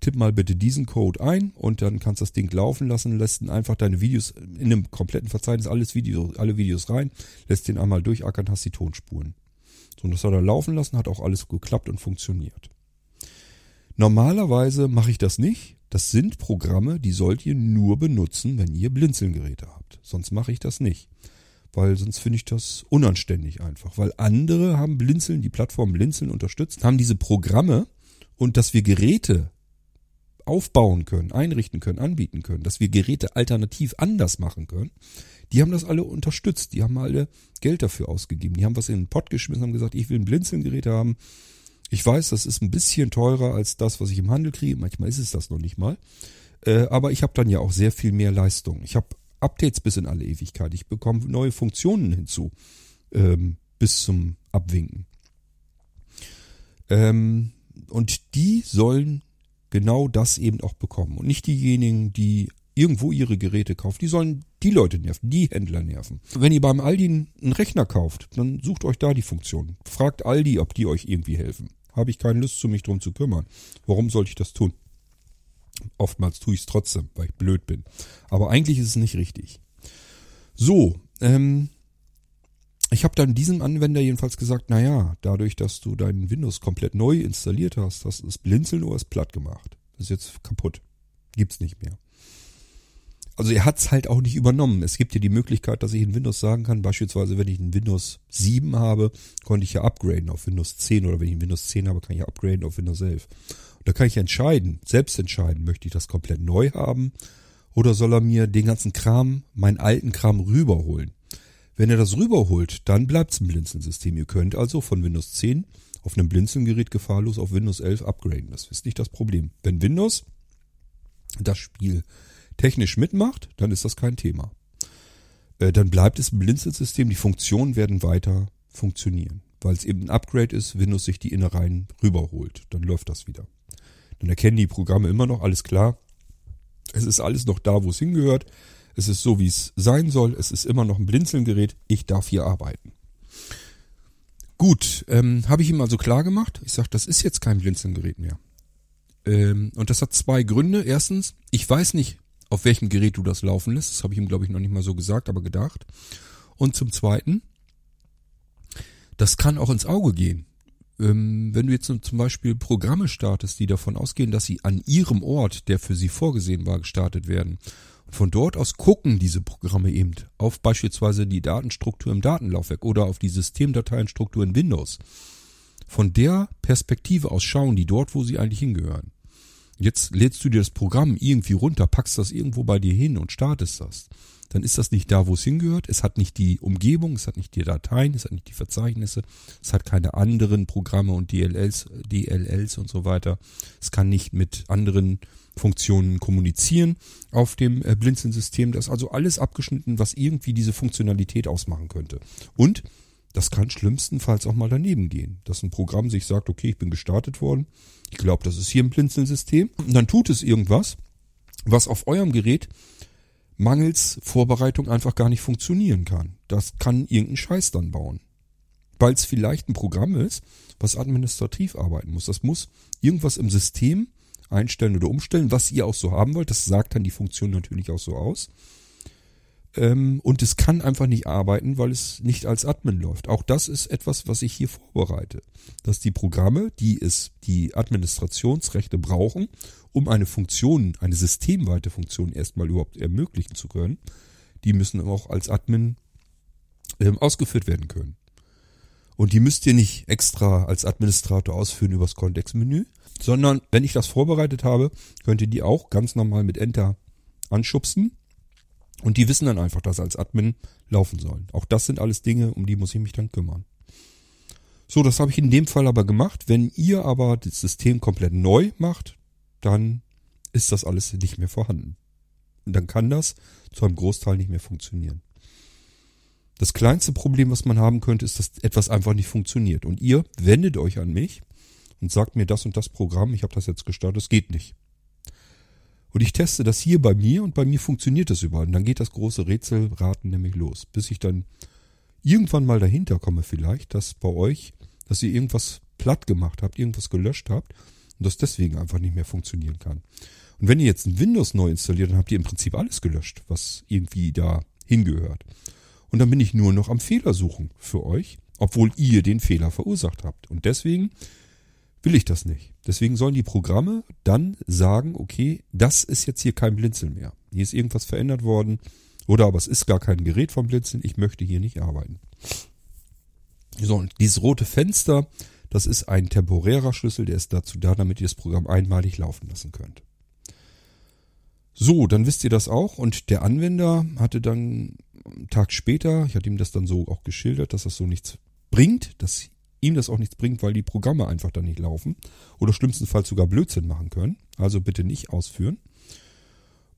tipp mal bitte diesen Code ein und dann kannst du das Ding laufen lassen, lässt einfach deine Videos in einem kompletten Verzeichnis, alles Video, alle Videos rein, lässt den einmal durchackern, hast die Tonspuren. So, und das hat er laufen lassen, hat auch alles geklappt und funktioniert. Normalerweise mache ich das nicht. Das sind Programme, die sollt ihr nur benutzen, wenn ihr Blinzelgeräte habt. Sonst mache ich das nicht. Weil sonst finde ich das unanständig einfach. Weil andere haben Blinzeln, die Plattform Blinzeln unterstützt, haben diese Programme und dass wir Geräte aufbauen können, einrichten können, anbieten können, dass wir Geräte alternativ anders machen können, die haben das alle unterstützt. Die haben alle Geld dafür ausgegeben. Die haben was in den Pott geschmissen, haben gesagt, ich will ein Blinzelgerät haben. Ich weiß, das ist ein bisschen teurer als das, was ich im Handel kriege. Manchmal ist es das noch nicht mal. Äh, aber ich habe dann ja auch sehr viel mehr Leistung. Ich habe Updates bis in alle Ewigkeit. Ich bekomme neue Funktionen hinzu. Ähm, bis zum Abwinken. Ähm, und die sollen genau das eben auch bekommen. Und nicht diejenigen, die irgendwo ihre Geräte kaufen. Die sollen die Leute nerven, die Händler nerven. Wenn ihr beim Aldi einen Rechner kauft, dann sucht euch da die Funktion. Fragt Aldi, ob die euch irgendwie helfen. Habe ich keine Lust, zu mich drum zu kümmern. Warum sollte ich das tun? Oftmals tue ich es trotzdem, weil ich blöd bin. Aber eigentlich ist es nicht richtig. So, ähm, ich habe dann diesem Anwender jedenfalls gesagt, naja, dadurch, dass du deinen Windows komplett neu installiert hast, hast du das Blinzeln OS platt gemacht. Ist jetzt kaputt. Gibt's nicht mehr. also er hat's halt auch nicht übernommen. Es gibt ja die Möglichkeit, dass ich in Windows sagen kann, beispielsweise wenn ich ein Windows 7 habe, konnte ich ja upgraden auf Windows 10 oder wenn ich ein Windows 10 habe, kann ich ja upgraden auf Windows 11. Und da kann ich entscheiden, selbst entscheiden, möchte ich das komplett neu haben oder soll er mir den ganzen Kram, meinen alten Kram rüberholen. Wenn er das rüberholt, dann bleibt's ein Blinzeln-System. Ihr könnt also von Windows 10 auf einem Blinzeln-Gerät gefahrlos auf Windows 11 upgraden. Das ist nicht das Problem. Wenn Windows das Spiel technisch mitmacht, dann ist das kein Thema. Äh, dann bleibt es ein Blinzeln-System, die Funktionen werden weiter funktionieren. Weil es eben ein Upgrade ist, Windows sich die Innereien rüberholt. Dann läuft das wieder. Dann erkennen die Programme immer noch, alles klar. Es ist alles noch da, wo es hingehört. Es ist so, wie es sein soll. Es ist immer noch ein Blinzeln-Gerät. Ich darf hier arbeiten. Gut, ähm, habe ich ihm also klar gemacht. Ich sage, das ist jetzt kein Blinzeln-Gerät mehr. Ähm, und das hat zwei Gründe. Erstens, ich weiß nicht, auf welchem Gerät du das laufen lässt. Das habe ich ihm, glaube ich, noch nicht mal so gesagt, aber gedacht. Und zum Zweiten, das kann auch ins Auge gehen. Ähm, wenn du jetzt zum Beispiel Programme startest, die davon ausgehen, dass sie an ihrem Ort, der für sie vorgesehen war, gestartet werden. Von dort aus gucken diese Programme eben auf beispielsweise die Datenstruktur im Datenlaufwerk oder auf die Systemdateienstruktur in Windows. Von der Perspektive aus schauen die dort, wo sie eigentlich hingehören. Jetzt lädst du dir das Programm irgendwie runter, packst das irgendwo bei dir hin und startest das. Dann ist das nicht da, wo es hingehört. Es hat nicht die Umgebung, es hat nicht die Dateien, es hat nicht die Verzeichnisse, es hat keine anderen Programme und DLLs, DLLs und so weiter. Es kann nicht mit anderen Funktionen kommunizieren auf dem äh, Blinzeln-System. Das ist also alles abgeschnitten, was irgendwie diese Funktionalität ausmachen könnte. Und das kann schlimmstenfalls auch mal daneben gehen, dass ein Programm sich sagt, okay, ich bin gestartet worden, ich glaube, das ist hier ein Blinzeln-System. Und dann tut es irgendwas, was auf eurem Gerät mangels Vorbereitung einfach gar nicht funktionieren kann. Das kann irgendein Scheiß dann bauen. Weil es vielleicht ein Programm ist, was administrativ arbeiten muss. Das muss irgendwas im System einstellen oder umstellen, was ihr auch so haben wollt. Das sagt dann die Funktion natürlich auch so aus. Ähm, und es kann einfach nicht arbeiten, weil es nicht als Admin läuft. Auch das ist etwas, was ich hier vorbereite. Dass die Programme, die es, die Administrationsrechte brauchen, um eine Funktion, eine systemweite Funktion erstmal überhaupt ermöglichen zu können, die müssen auch als Admin ähm, ausgeführt werden können. Und die müsst ihr nicht extra als Administrator ausführen übers Kontextmenü, sondern wenn ich das vorbereitet habe, könnt ihr die auch ganz normal mit Enter anschubsen und die wissen dann einfach, dass als Admin laufen sollen. Auch das sind alles Dinge, um die muss ich mich dann kümmern. So, das habe ich in dem Fall aber gemacht. Wenn ihr aber das System komplett neu macht, dann ist das alles nicht mehr vorhanden. Und dann kann das zu einem Großteil nicht mehr funktionieren. Das kleinste Problem, was man haben könnte, ist, dass etwas einfach nicht funktioniert. Und ihr wendet euch an mich und sagt mir das und das Programm, ich habe das jetzt gestartet, es geht nicht. Und ich teste das hier bei mir und bei mir funktioniert das überall. Und dann geht das große Rätselraten nämlich los, bis ich dann irgendwann mal dahinter komme vielleicht, dass bei euch, dass ihr irgendwas platt gemacht habt, irgendwas gelöscht habt und das deswegen einfach nicht mehr funktionieren kann. Und wenn ihr jetzt ein Windows neu installiert, dann habt ihr im Prinzip alles gelöscht, was irgendwie da hingehört. Und dann bin ich nur noch am Fehler suchen für euch, obwohl ihr den Fehler verursacht habt. Und deswegen will ich das nicht. Deswegen sollen die Programme dann sagen, okay, das ist jetzt hier kein Blinzeln mehr. Hier ist irgendwas verändert worden. Oder aber es ist gar kein Gerät vom Blinzeln. Ich möchte hier nicht arbeiten. So, und dieses rote Fenster, das ist ein temporärer Schlüssel, der ist dazu da, damit ihr das Programm einmalig laufen lassen könnt. So, dann wisst ihr das auch. Und der Anwender hatte dann einen Tag später, ich hatte ihm das dann so auch geschildert, dass das so nichts bringt, dass ihm das auch nichts bringt, weil die Programme einfach dann nicht laufen oder schlimmstenfalls sogar Blödsinn machen können. Also bitte nicht ausführen.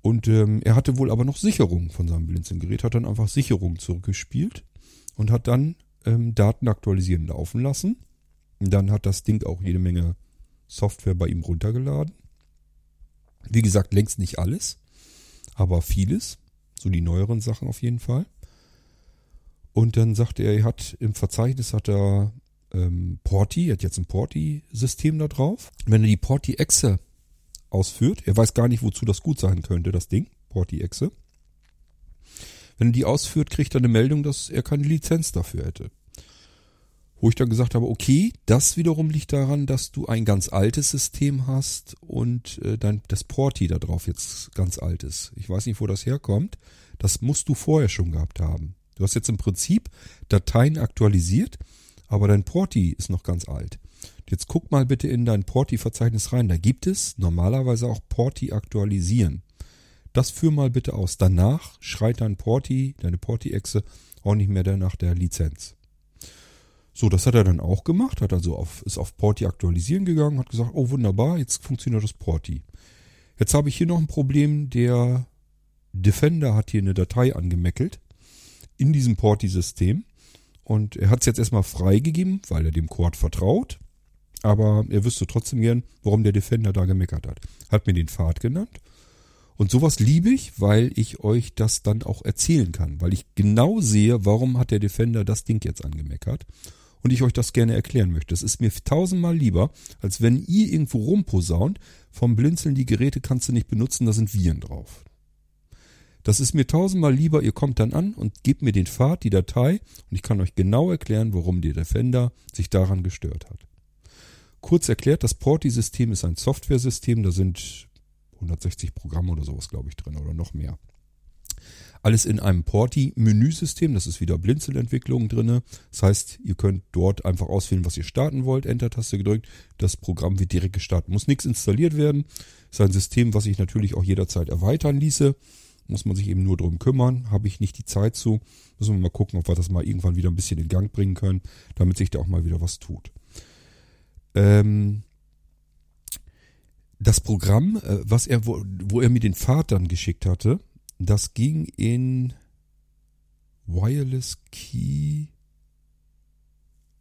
Und ähm, er hatte wohl aber noch Sicherung von seinem Blinzeln-Gerät, hat dann einfach Sicherung zurückgespielt und hat dann ähm, Daten aktualisieren laufen lassen. Und dann hat das Ding auch jede Menge Software bei ihm runtergeladen. Wie gesagt, längst nicht alles, aber vieles. So die neueren Sachen auf jeden Fall. Und dann sagte er, er hat im Verzeichnis hat er ähm, Porti, er hat jetzt ein Porti-System da drauf. Wenn er die Porti-Exe ausführt, er weiß gar nicht, wozu das gut sein könnte, das Ding, Porti-Exe. Wenn er die ausführt, kriegt er eine Meldung, dass er keine Lizenz dafür hätte. Wo ich dann gesagt habe, okay, das wiederum liegt daran, dass du ein ganz altes System hast und äh, dein, das Porti da drauf jetzt ganz alt ist. Ich weiß nicht, wo das herkommt. Das musst du vorher schon gehabt haben. Du hast jetzt im Prinzip Dateien aktualisiert, aber dein Porti ist noch ganz alt. Jetzt guck mal bitte in dein Porti-Verzeichnis rein. Da gibt es normalerweise auch Porti aktualisieren. Das führ mal bitte aus. Danach schreit dein Porti, deine Porti-Exe auch nicht mehr nach der Lizenz. So, das hat er dann auch gemacht, hat also auf, ist auf Porti aktualisieren gegangen, hat gesagt, oh wunderbar, jetzt funktioniert das Porti. Jetzt habe ich hier noch ein Problem, der Defender hat hier eine Datei angemeckelt in diesem Porti-System und er hat es jetzt erstmal freigegeben, weil er dem Cord vertraut, aber er wüsste trotzdem gern, warum der Defender da gemeckert hat. Hat mir den Pfad genannt und sowas liebe ich, weil ich euch das dann auch erzählen kann, weil ich genau sehe, warum hat der Defender das Ding jetzt angemeckert und ich euch das gerne erklären möchte. Es ist mir tausendmal lieber, als wenn ihr irgendwo rumposaunt, vom Blinzeln die Geräte kannst du nicht benutzen, da sind Viren drauf. Das ist mir tausendmal lieber, ihr kommt dann an und gebt mir den Pfad, die Datei und ich kann euch genau erklären, warum der Defender sich daran gestört hat. Kurz erklärt, das Porti-System ist ein Software-System, da sind 160 Programme oder sowas, glaube ich, drin oder noch mehr. Alles in einem Porti-Menüsystem, das ist wieder Blinzelentwicklung drinne. Das heißt, ihr könnt dort einfach auswählen, was ihr starten wollt, Enter-Taste gedrückt, das Programm wird direkt gestartet. Muss nichts installiert werden. Ist ein System, was ich natürlich auch jederzeit erweitern ließe. Muss man sich eben nur drum kümmern. Habe ich nicht die Zeit zu. Müssen wir mal gucken, ob wir das mal irgendwann wieder ein bisschen in Gang bringen können, damit sich da auch mal wieder was tut. Ähm, das Programm, äh, was er, wo, wo er mir den Pfad dann geschickt hatte, das ging in Wireless Key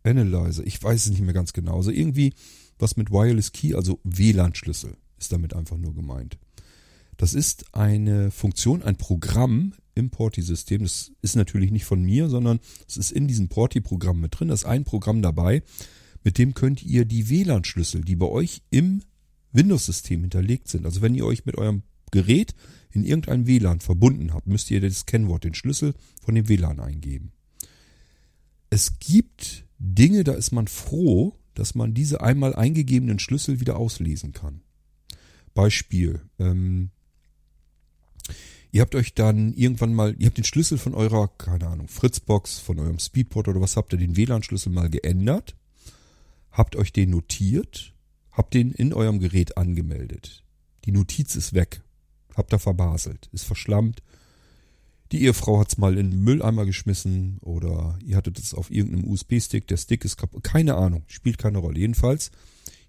Analyzer. Ich weiß es nicht mehr ganz genau. Also irgendwie was mit Wireless Key, also WLAN-Schlüssel, ist damit einfach nur gemeint. Das ist eine Funktion, ein Programm im Porti-System. Das ist natürlich nicht von mir, sondern es ist in diesem Porti-Programm mit drin. Da ist ein Programm dabei, mit dem könnt ihr die WLAN-Schlüssel, die bei euch im Windows-System hinterlegt sind. Also wenn ihr euch mit eurem Gerät in irgendein WLAN verbunden habt, müsst ihr das Kennwort, den Schlüssel von dem WLAN eingeben. Es gibt Dinge, da ist man froh, dass man diese einmal eingegebenen Schlüssel wieder auslesen kann. Beispiel. Ähm, ihr habt euch dann irgendwann mal, ihr habt den Schlüssel von eurer, keine Ahnung, Fritzbox, von eurem Speedport oder was habt ihr, den WLAN-Schlüssel mal geändert, habt euch den notiert, habt den in eurem Gerät angemeldet. Die Notiz ist weg. Habt ihr verbaselt. Ist verschlammt. Die Ehefrau hat's mal in den Mülleimer geschmissen oder ihr hattet es auf irgendeinem USB-Stick, der Stick ist kaputt. Keine Ahnung, spielt keine Rolle. Jedenfalls,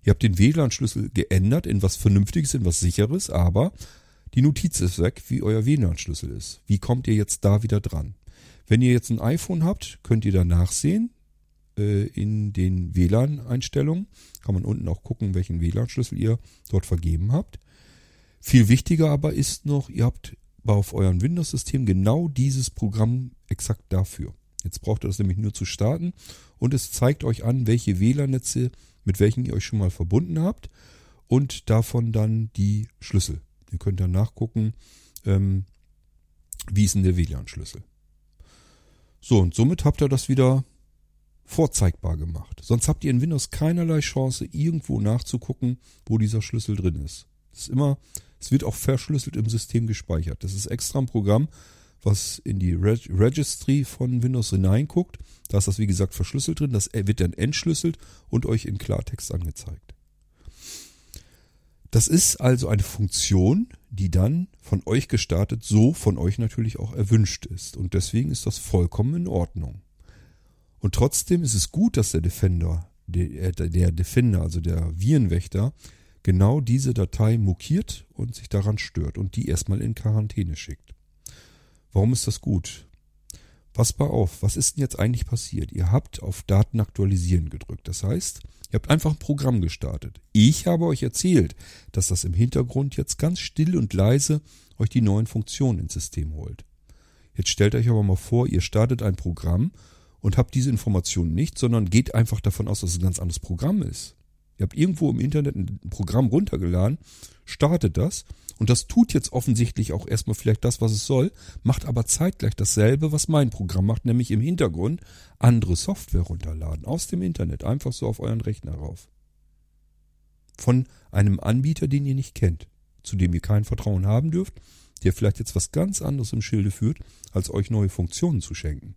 ihr habt den WLAN-Schlüssel geändert in was Vernünftiges, in was Sicheres, aber die Notiz ist weg, wie euer WLAN-Schlüssel ist. Wie kommt ihr jetzt da wieder dran? Wenn ihr jetzt ein iPhone habt, könnt ihr da nachsehen äh, in den WLAN-Einstellungen. Kann man unten auch gucken, welchen WLAN-Schlüssel ihr dort vergeben habt. Viel wichtiger aber ist noch, ihr habt auf eurem Windows-System genau dieses Programm exakt dafür. Jetzt braucht ihr das nämlich nur zu starten und es zeigt euch an, welche WLAN-Netze, mit welchen ihr euch schon mal verbunden habt und davon dann die Schlüssel. Ihr könnt dann nachgucken, ähm, wie ist denn der WLAN-Schlüssel. So, und somit habt ihr das wieder vorzeigbar gemacht. Sonst habt ihr in Windows keinerlei Chance, irgendwo nachzugucken, wo dieser Schlüssel drin ist. Das ist immer, es wird auch verschlüsselt im System gespeichert. Das ist extra ein Programm, was in die Reg Registry von Windows hineinguckt. Da ist das, wie gesagt, verschlüsselt drin. Das wird dann entschlüsselt und euch in Klartext angezeigt. Das ist also eine Funktion, die dann von euch gestartet, so von euch natürlich auch erwünscht ist. Und deswegen ist das vollkommen in Ordnung. Und trotzdem ist es gut, dass der Defender, der, der Defender, also der Virenwächter, genau diese Datei mokiert und sich daran stört und die erstmal in Quarantäne schickt. Warum ist das gut? Pass mal auf, was ist denn jetzt eigentlich passiert? Ihr habt auf Daten aktualisieren gedrückt. Das heißt, ihr habt einfach ein Programm gestartet. Ich habe euch erzählt, dass das im Hintergrund jetzt ganz still und leise euch die neuen Funktionen ins System holt. Jetzt stellt euch aber mal vor, ihr startet ein Programm und habt diese Informationen nicht, sondern geht einfach davon aus, dass es ein ganz anderes Programm ist. Ihr habt irgendwo im Internet ein Programm runtergeladen, startet das und das tut jetzt offensichtlich auch erstmal vielleicht das, was es soll, macht aber zeitgleich dasselbe, was mein Programm macht, nämlich im Hintergrund andere Software runterladen aus dem Internet, einfach so auf euren Rechner rauf. Von einem Anbieter, den ihr nicht kennt, zu dem ihr kein Vertrauen haben dürft, der vielleicht jetzt was ganz anderes im Schilde führt, als euch neue Funktionen zu schenken.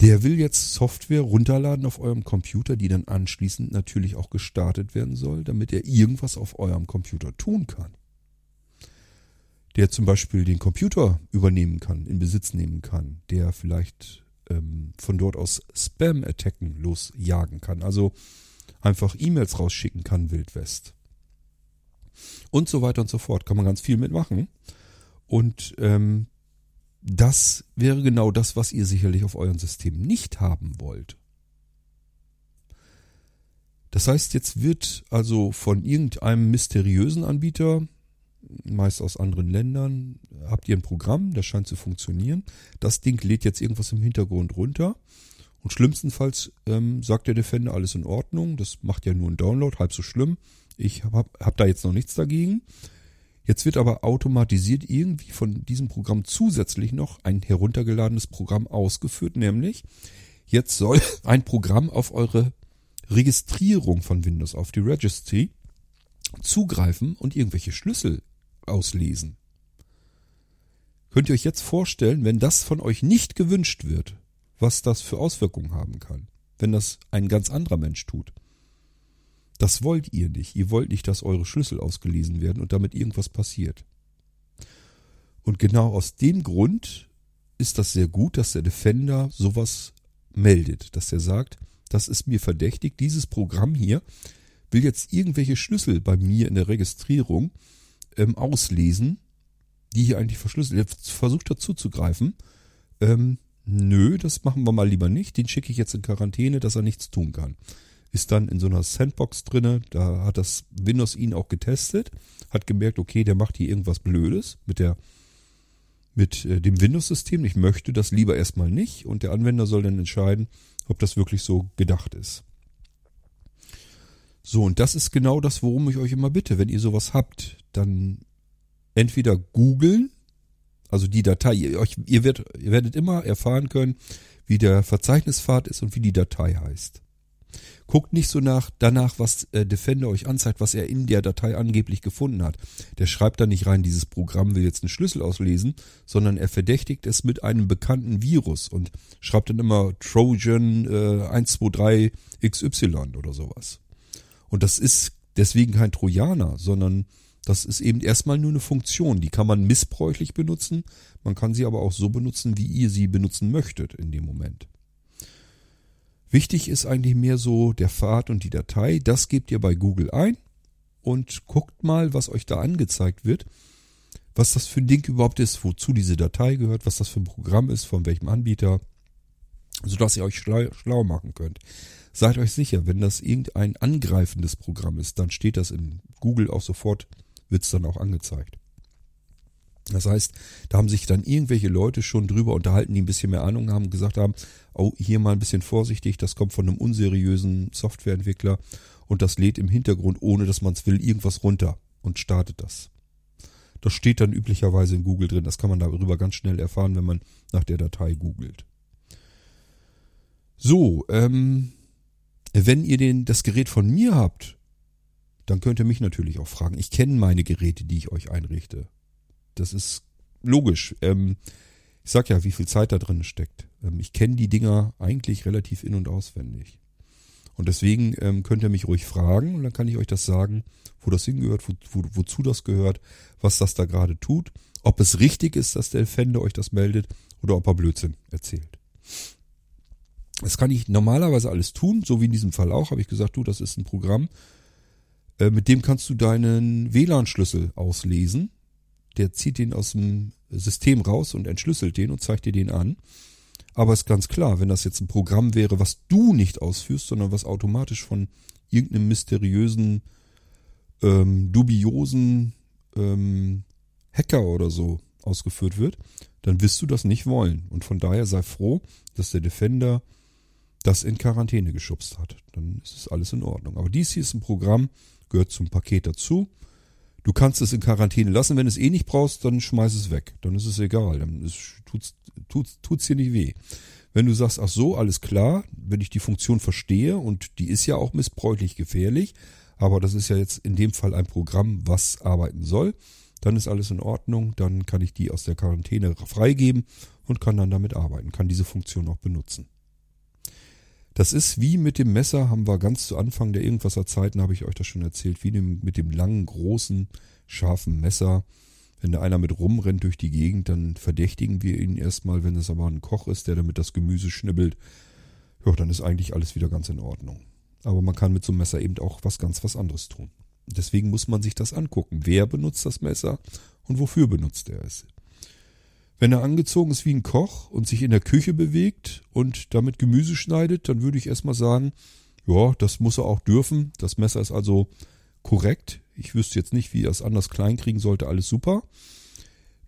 Der will jetzt Software runterladen auf eurem Computer, die dann anschließend natürlich auch gestartet werden soll, damit er irgendwas auf eurem Computer tun kann. Der zum Beispiel den Computer übernehmen kann, in Besitz nehmen kann, der vielleicht ähm, von dort aus Spam-Attacken losjagen kann, also einfach E-Mails rausschicken kann, Wildwest. Und so weiter und so fort. Kann man ganz viel mitmachen. Und ähm, das wäre genau das, was ihr sicherlich auf eurem System nicht haben wollt. Das heißt, jetzt wird also von irgendeinem mysteriösen Anbieter, meist aus anderen Ländern, habt ihr ein Programm, das scheint zu funktionieren. Das Ding lädt jetzt irgendwas im Hintergrund runter. Und schlimmstenfalls ähm, sagt der Defender, alles in Ordnung. Das macht ja nur ein Download, halb so schlimm. Ich habe hab da jetzt noch nichts dagegen. Jetzt wird aber automatisiert irgendwie von diesem Programm zusätzlich noch ein heruntergeladenes Programm ausgeführt, nämlich jetzt soll ein Programm auf eure Registrierung von Windows, auf die Registry, zugreifen und irgendwelche Schlüssel auslesen. Könnt ihr euch jetzt vorstellen, wenn das von euch nicht gewünscht wird, was das für Auswirkungen haben kann, wenn das ein ganz anderer Mensch tut? Das wollt ihr nicht. Ihr wollt nicht, dass eure Schlüssel ausgelesen werden und damit irgendwas passiert. Und genau aus dem Grund ist das sehr gut, dass der Defender sowas meldet, dass er sagt, das ist mir verdächtig, dieses Programm hier will jetzt irgendwelche Schlüssel bei mir in der Registrierung ähm, auslesen, die hier eigentlich verschlüsselt. Er versucht dazu zu greifen. Ähm, nö, das machen wir mal lieber nicht. Den schicke ich jetzt in Quarantäne, dass er nichts tun kann ist dann in so einer Sandbox drinne. Da hat das Windows ihn auch getestet, hat gemerkt, okay, der macht hier irgendwas Blödes mit der mit äh, dem Windows-System. Ich möchte das lieber erstmal nicht und der Anwender soll dann entscheiden, ob das wirklich so gedacht ist. So, und das ist genau das, worum ich euch immer bitte. Wenn ihr sowas habt, dann entweder googeln, also die Datei, ihr, euch, ihr, werdet, ihr werdet immer erfahren können, wie der Verzeichnispfad ist und wie die Datei heißt. Guckt nicht so nach danach, was äh, Defender euch anzeigt, was er in der Datei angeblich gefunden hat. Der schreibt da nicht rein, dieses Programm will jetzt einen Schlüssel auslesen, sondern er verdächtigt es mit einem bekannten Virus und schreibt dann immer Trojan äh, 123 XY oder sowas. Und das ist deswegen kein Trojaner, sondern das ist eben erstmal nur eine Funktion. Die kann man missbräuchlich benutzen. Man kann sie aber auch so benutzen, wie ihr sie benutzen möchtet in dem Moment. Wichtig ist eigentlich mehr so der Pfad und die Datei. Das gebt ihr bei Google ein und guckt mal, was euch da angezeigt wird. Was das für ein Ding überhaupt ist, wozu diese Datei gehört, was das für ein Programm ist, von welchem Anbieter, sodass ihr euch schlau, schlau machen könnt. Seid euch sicher, wenn das irgendein angreifendes Programm ist, dann steht das in Google auch sofort, wird es dann auch angezeigt. Das heißt, da haben sich dann irgendwelche Leute schon drüber unterhalten, die ein bisschen mehr Ahnung haben, gesagt haben, oh, hier mal ein bisschen vorsichtig, das kommt von einem unseriösen Softwareentwickler und das lädt im Hintergrund, ohne dass man es will, irgendwas runter und startet das. Das steht dann üblicherweise in Google drin. Das kann man darüber ganz schnell erfahren, wenn man nach der Datei googelt. So, ähm, wenn ihr den, das Gerät von mir habt, dann könnt ihr mich natürlich auch fragen. Ich kenne meine Geräte, die ich euch einrichte. Das ist logisch. Ähm, ich sag ja, wie viel Zeit da drin steckt. Ähm, ich kenne die Dinger eigentlich relativ in- und auswendig. Und deswegen ähm, könnt ihr mich ruhig fragen und dann kann ich euch das sagen, wo das hingehört, wo, wo, wozu das gehört, was das da gerade tut, ob es richtig ist, dass der Defender euch das meldet oder ob er Blödsinn erzählt. Das kann ich normalerweise alles tun, so wie in diesem Fall auch, habe ich gesagt, du, das ist ein Programm, äh, mit dem kannst du deinen WLAN-Schlüssel auslesen der zieht den aus dem System raus und entschlüsselt den und zeigt dir den an. Aber ist ganz klar, wenn das jetzt ein Programm wäre, was du nicht ausführst, sondern was automatisch von irgendeinem mysteriösen, ähm, dubiosen ähm, Hacker oder so ausgeführt wird, dann wirst du das nicht wollen. Und von daher sei froh, dass der Defender das in Quarantäne geschubst hat. Dann ist es alles in Ordnung. Aber dies hier ist ein Programm, gehört zum Paket dazu. Du kannst es in Quarantäne lassen. Wenn du es eh nicht brauchst, dann schmeiß es weg. Dann ist es egal. Dann ist, tut's, tut's, tut's dir nicht weh. Wenn du sagst, ach so, alles klar, wenn ich die Funktion verstehe und die ist ja auch missbräuchlich gefährlich, aber das ist ja jetzt in dem Fall ein Programm, was arbeiten soll, dann ist alles in Ordnung, dann kann ich die aus der Quarantäne freigeben und kann dann damit arbeiten, kann diese Funktion auch benutzen. Das ist wie mit dem Messer, haben wir ganz zu Anfang der Irgendwasser Zeiten, habe ich euch das schon erzählt, wie mit dem langen, großen, scharfen Messer. Wenn da einer mit rumrennt durch die Gegend, dann verdächtigen wir ihn erstmal, wenn es aber ein Koch ist, der damit das Gemüse schnibbelt, ja, dann ist eigentlich alles wieder ganz in Ordnung. Aber man kann mit so einem Messer eben auch was ganz was anderes tun. Deswegen muss man sich das angucken. Wer benutzt das Messer und wofür benutzt er es? Wenn er angezogen ist wie ein Koch und sich in der Küche bewegt und damit Gemüse schneidet, dann würde ich erstmal sagen, ja, das muss er auch dürfen. Das Messer ist also korrekt. Ich wüsste jetzt nicht, wie er es anders klein kriegen sollte. Alles super.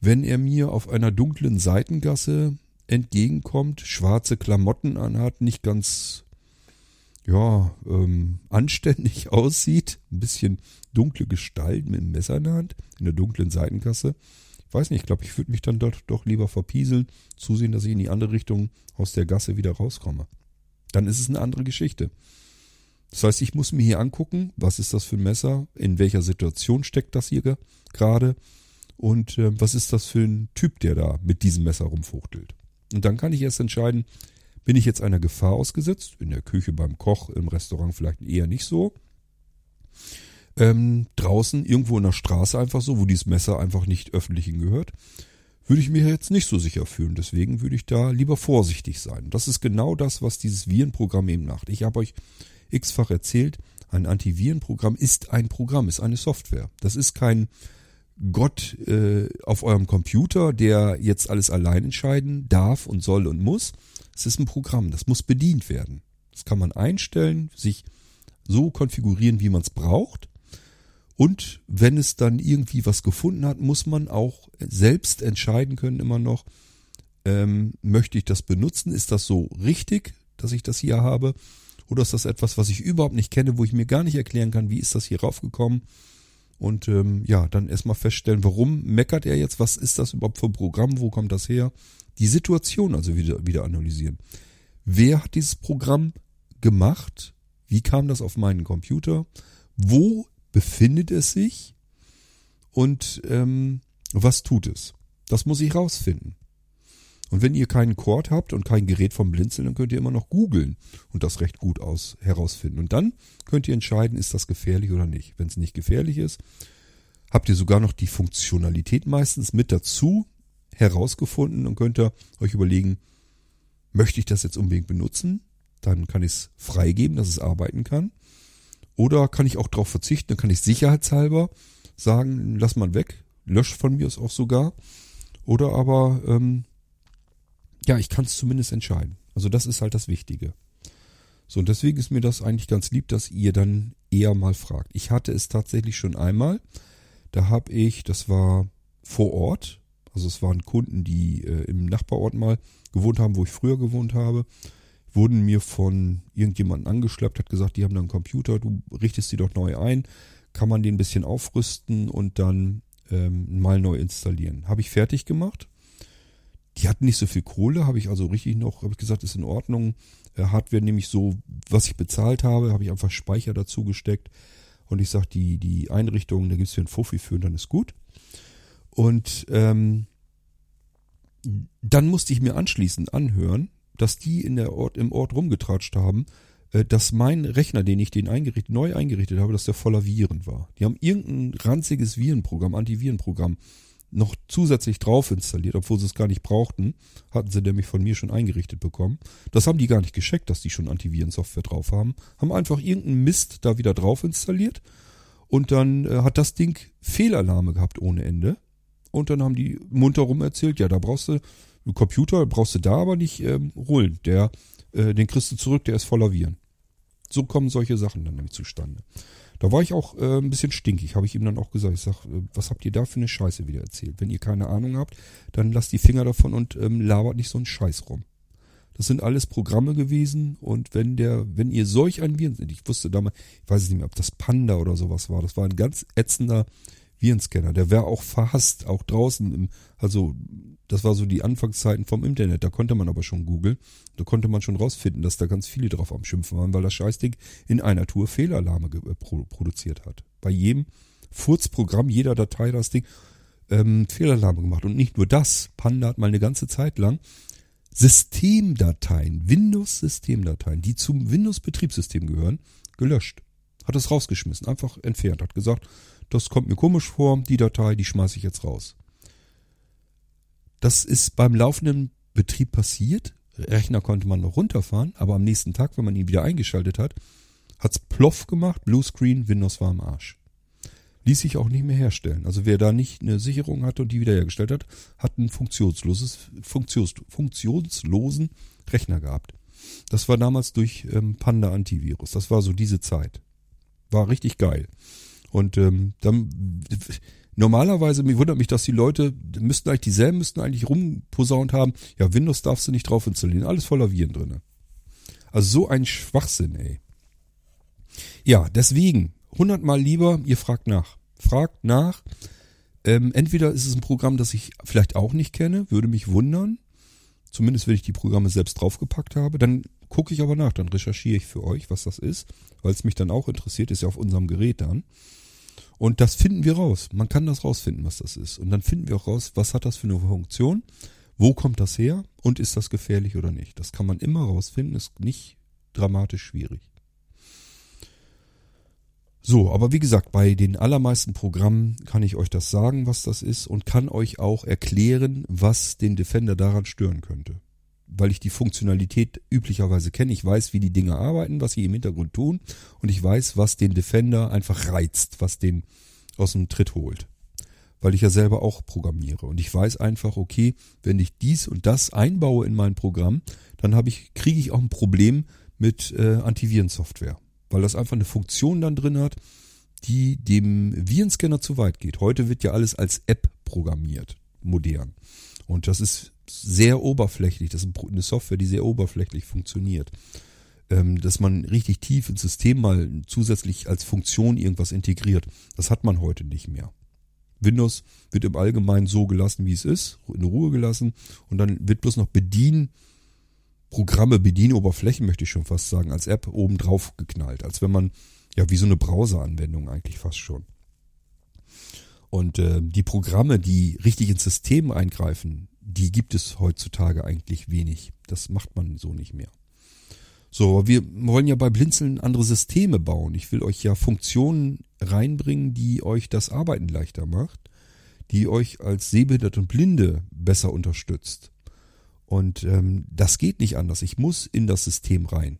Wenn er mir auf einer dunklen Seitengasse entgegenkommt, schwarze Klamotten anhat, nicht ganz ja, ähm, anständig aussieht, ein bisschen dunkle Gestalt mit dem Messer in der Hand, in der dunklen Seitengasse, weiß nicht, ich glaube, ich würde mich dann dort doch lieber verpieseln, zusehen, dass ich in die andere Richtung aus der Gasse wieder rauskomme. Dann ist es eine andere Geschichte. Das heißt, ich muss mir hier angucken, was ist das für ein Messer, in welcher Situation steckt das hier gerade und äh, was ist das für ein Typ, der da mit diesem Messer rumfuchtelt. Und dann kann ich erst entscheiden, bin ich jetzt einer Gefahr ausgesetzt, in der Küche beim Koch, im Restaurant vielleicht eher nicht so, ähm, draußen irgendwo in der Straße einfach so, wo dieses Messer einfach nicht öffentlich hingehört, würde ich mir jetzt nicht so sicher fühlen. Deswegen würde ich da lieber vorsichtig sein. Das ist genau das, was dieses Virenprogramm eben macht. Ich habe euch x-fach erzählt, ein Antivirenprogramm ist ein Programm, ist eine Software. Das ist kein Gott äh, auf eurem Computer, der jetzt alles allein entscheiden darf und soll und muss. Es ist ein Programm, das muss bedient werden. Das kann man einstellen, sich so konfigurieren, wie man es braucht. Und wenn es dann irgendwie was gefunden hat, muss man auch selbst entscheiden können immer noch, ähm, möchte ich das benutzen? Ist das so richtig, dass ich das hier habe? Oder ist das etwas, was ich überhaupt nicht kenne, wo ich mir gar nicht erklären kann, wie ist das hier raufgekommen? Und ähm, ja, dann erstmal feststellen, warum meckert er jetzt? Was ist das überhaupt für ein Programm? Wo kommt das her? Die Situation also wieder, wieder analysieren. Wer hat dieses Programm gemacht? Wie kam das auf meinen Computer? Wo befindet es sich und ähm, was tut es? Das muss ich rausfinden. Und wenn ihr keinen Cord habt und kein Gerät vom Blinzeln, dann könnt ihr immer noch googeln und das recht gut aus herausfinden. Und dann könnt ihr entscheiden, ist das gefährlich oder nicht. Wenn es nicht gefährlich ist, habt ihr sogar noch die Funktionalität meistens mit dazu herausgefunden und könnt ihr euch überlegen, möchte ich das jetzt unbedingt benutzen? Dann kann ich es freigeben, dass es arbeiten kann. Oder kann ich auch darauf verzichten, dann kann ich sicherheitshalber sagen, lass mal weg, lösch von mir es auch sogar. Oder aber, ähm, ja, ich kann es zumindest entscheiden. Also das ist halt das Wichtige. So, und deswegen ist mir das eigentlich ganz lieb, dass ihr dann eher mal fragt. Ich hatte es tatsächlich schon einmal. Da habe ich, das war vor Ort, also es waren Kunden, die äh, im Nachbarort mal gewohnt haben, wo ich früher gewohnt habe wurden mir von irgendjemandem angeschleppt, hat gesagt, die haben da einen Computer, du richtest sie doch neu ein, kann man den ein bisschen aufrüsten und dann ähm, mal neu installieren. Habe ich fertig gemacht. Die hatten nicht so viel Kohle, habe ich also richtig noch, habe ich gesagt, ist in Ordnung. Äh, Hardware nämlich so, was ich bezahlt habe, habe ich einfach Speicher dazu gesteckt. Und ich sage, die, die Einrichtung, da gibt es hier einen Fuffi für und dann ist gut. Und ähm, dann musste ich mir anschließend anhören, dass die in der Ort, im Ort rumgetratscht haben, äh, dass mein Rechner, den ich den eingerichtet, neu eingerichtet habe, dass der voller Viren war. Die haben irgendein ranziges Virenprogramm, Antivirenprogramm noch zusätzlich drauf installiert, obwohl sie es gar nicht brauchten, hatten sie nämlich von mir schon eingerichtet bekommen. Das haben die gar nicht gescheckt, dass die schon Antivirensoftware drauf haben, haben einfach irgendeinen Mist da wieder drauf installiert und dann äh, hat das Ding Fehlalarme gehabt ohne Ende. Und dann haben die munter rum erzählt, ja, da brauchst du Computer brauchst du da aber nicht ähm, holen. Der, äh, den kriegst du zurück, der ist voller Viren. So kommen solche Sachen dann nämlich zustande. Da war ich auch äh, ein bisschen stinkig, habe ich ihm dann auch gesagt. Ich sag, äh, was habt ihr da für eine Scheiße wieder erzählt? Wenn ihr keine Ahnung habt, dann lasst die Finger davon und ähm, labert nicht so einen Scheiß rum. Das sind alles Programme gewesen und wenn der, wenn ihr solch ein Viren, ich wusste damals, ich weiß nicht mehr, ob das Panda oder sowas war, das war ein ganz ätzender Virenscanner. Der wäre auch verhasst, auch draußen. Im, also das war so die Anfangszeiten vom Internet. Da konnte man aber schon googeln. Da konnte man schon rausfinden, dass da ganz viele drauf am Schimpfen waren, weil das Scheißding in einer Tour Fehlalarme äh, produziert hat. Bei jedem Furzprogramm, jeder Datei das Ding ähm, Fehlalarme gemacht. Und nicht nur das. Panda hat mal eine ganze Zeit lang Systemdateien, Windows-Systemdateien, die zum Windows-Betriebssystem gehören, gelöscht. Hat es rausgeschmissen, einfach entfernt, hat gesagt, das kommt mir komisch vor, die Datei, die schmeiße ich jetzt raus. Das ist beim laufenden Betrieb passiert. Rechner konnte man noch runterfahren, aber am nächsten Tag, wenn man ihn wieder eingeschaltet hat, hat's ploff gemacht, Bluescreen, Windows war am Arsch. Ließ sich auch nicht mehr herstellen. Also wer da nicht eine Sicherung hatte und die wiederhergestellt hat, hat einen funktionsloses, funktions, funktionslosen Rechner gehabt. Das war damals durch ähm, Panda Antivirus. Das war so diese Zeit. War richtig geil. Und ähm, dann normalerweise, mich wundert mich, dass die Leute müssten eigentlich dieselben müssten eigentlich rumposaunt haben. Ja, Windows darfst du nicht drauf installieren, alles voller Viren drinne. Also so ein Schwachsinn, ey. Ja, deswegen hundertmal lieber, ihr fragt nach, fragt nach. Ähm, entweder ist es ein Programm, das ich vielleicht auch nicht kenne, würde mich wundern. Zumindest wenn ich die Programme selbst draufgepackt habe. Dann gucke ich aber nach, dann recherchiere ich für euch, was das ist, weil es mich dann auch interessiert, ist ja auf unserem Gerät dann. Und das finden wir raus. Man kann das rausfinden, was das ist. Und dann finden wir auch raus, was hat das für eine Funktion, wo kommt das her und ist das gefährlich oder nicht. Das kann man immer rausfinden, ist nicht dramatisch schwierig. So, aber wie gesagt, bei den allermeisten Programmen kann ich euch das sagen, was das ist und kann euch auch erklären, was den Defender daran stören könnte weil ich die Funktionalität üblicherweise kenne. Ich weiß, wie die Dinge arbeiten, was sie im Hintergrund tun und ich weiß, was den Defender einfach reizt, was den aus dem Tritt holt. Weil ich ja selber auch programmiere und ich weiß einfach, okay, wenn ich dies und das einbaue in mein Programm, dann habe ich, kriege ich auch ein Problem mit äh, Antivirensoftware, weil das einfach eine Funktion dann drin hat, die dem Virenscanner zu weit geht. Heute wird ja alles als App programmiert, modern. Und das ist sehr oberflächlich. Das ist eine Software, die sehr oberflächlich funktioniert. Ähm, dass man richtig tief ins System mal zusätzlich als Funktion irgendwas integriert. Das hat man heute nicht mehr. Windows wird im Allgemeinen so gelassen, wie es ist, in Ruhe gelassen und dann wird bloß noch Bedien, Programme, Bedienoberflächen, möchte ich schon fast sagen, als App oben drauf geknallt. Als wenn man, ja, wie so eine Browser-Anwendung eigentlich fast schon. Und äh, die Programme, die richtig ins System eingreifen, die gibt es heutzutage eigentlich wenig. Das macht man so nicht mehr. So, wir wollen ja bei Blinzeln andere Systeme bauen. Ich will euch ja Funktionen reinbringen, die euch das Arbeiten leichter macht, die euch als Sehbehindert und Blinde besser unterstützt. Und ähm, das geht nicht anders. Ich muss in das System rein.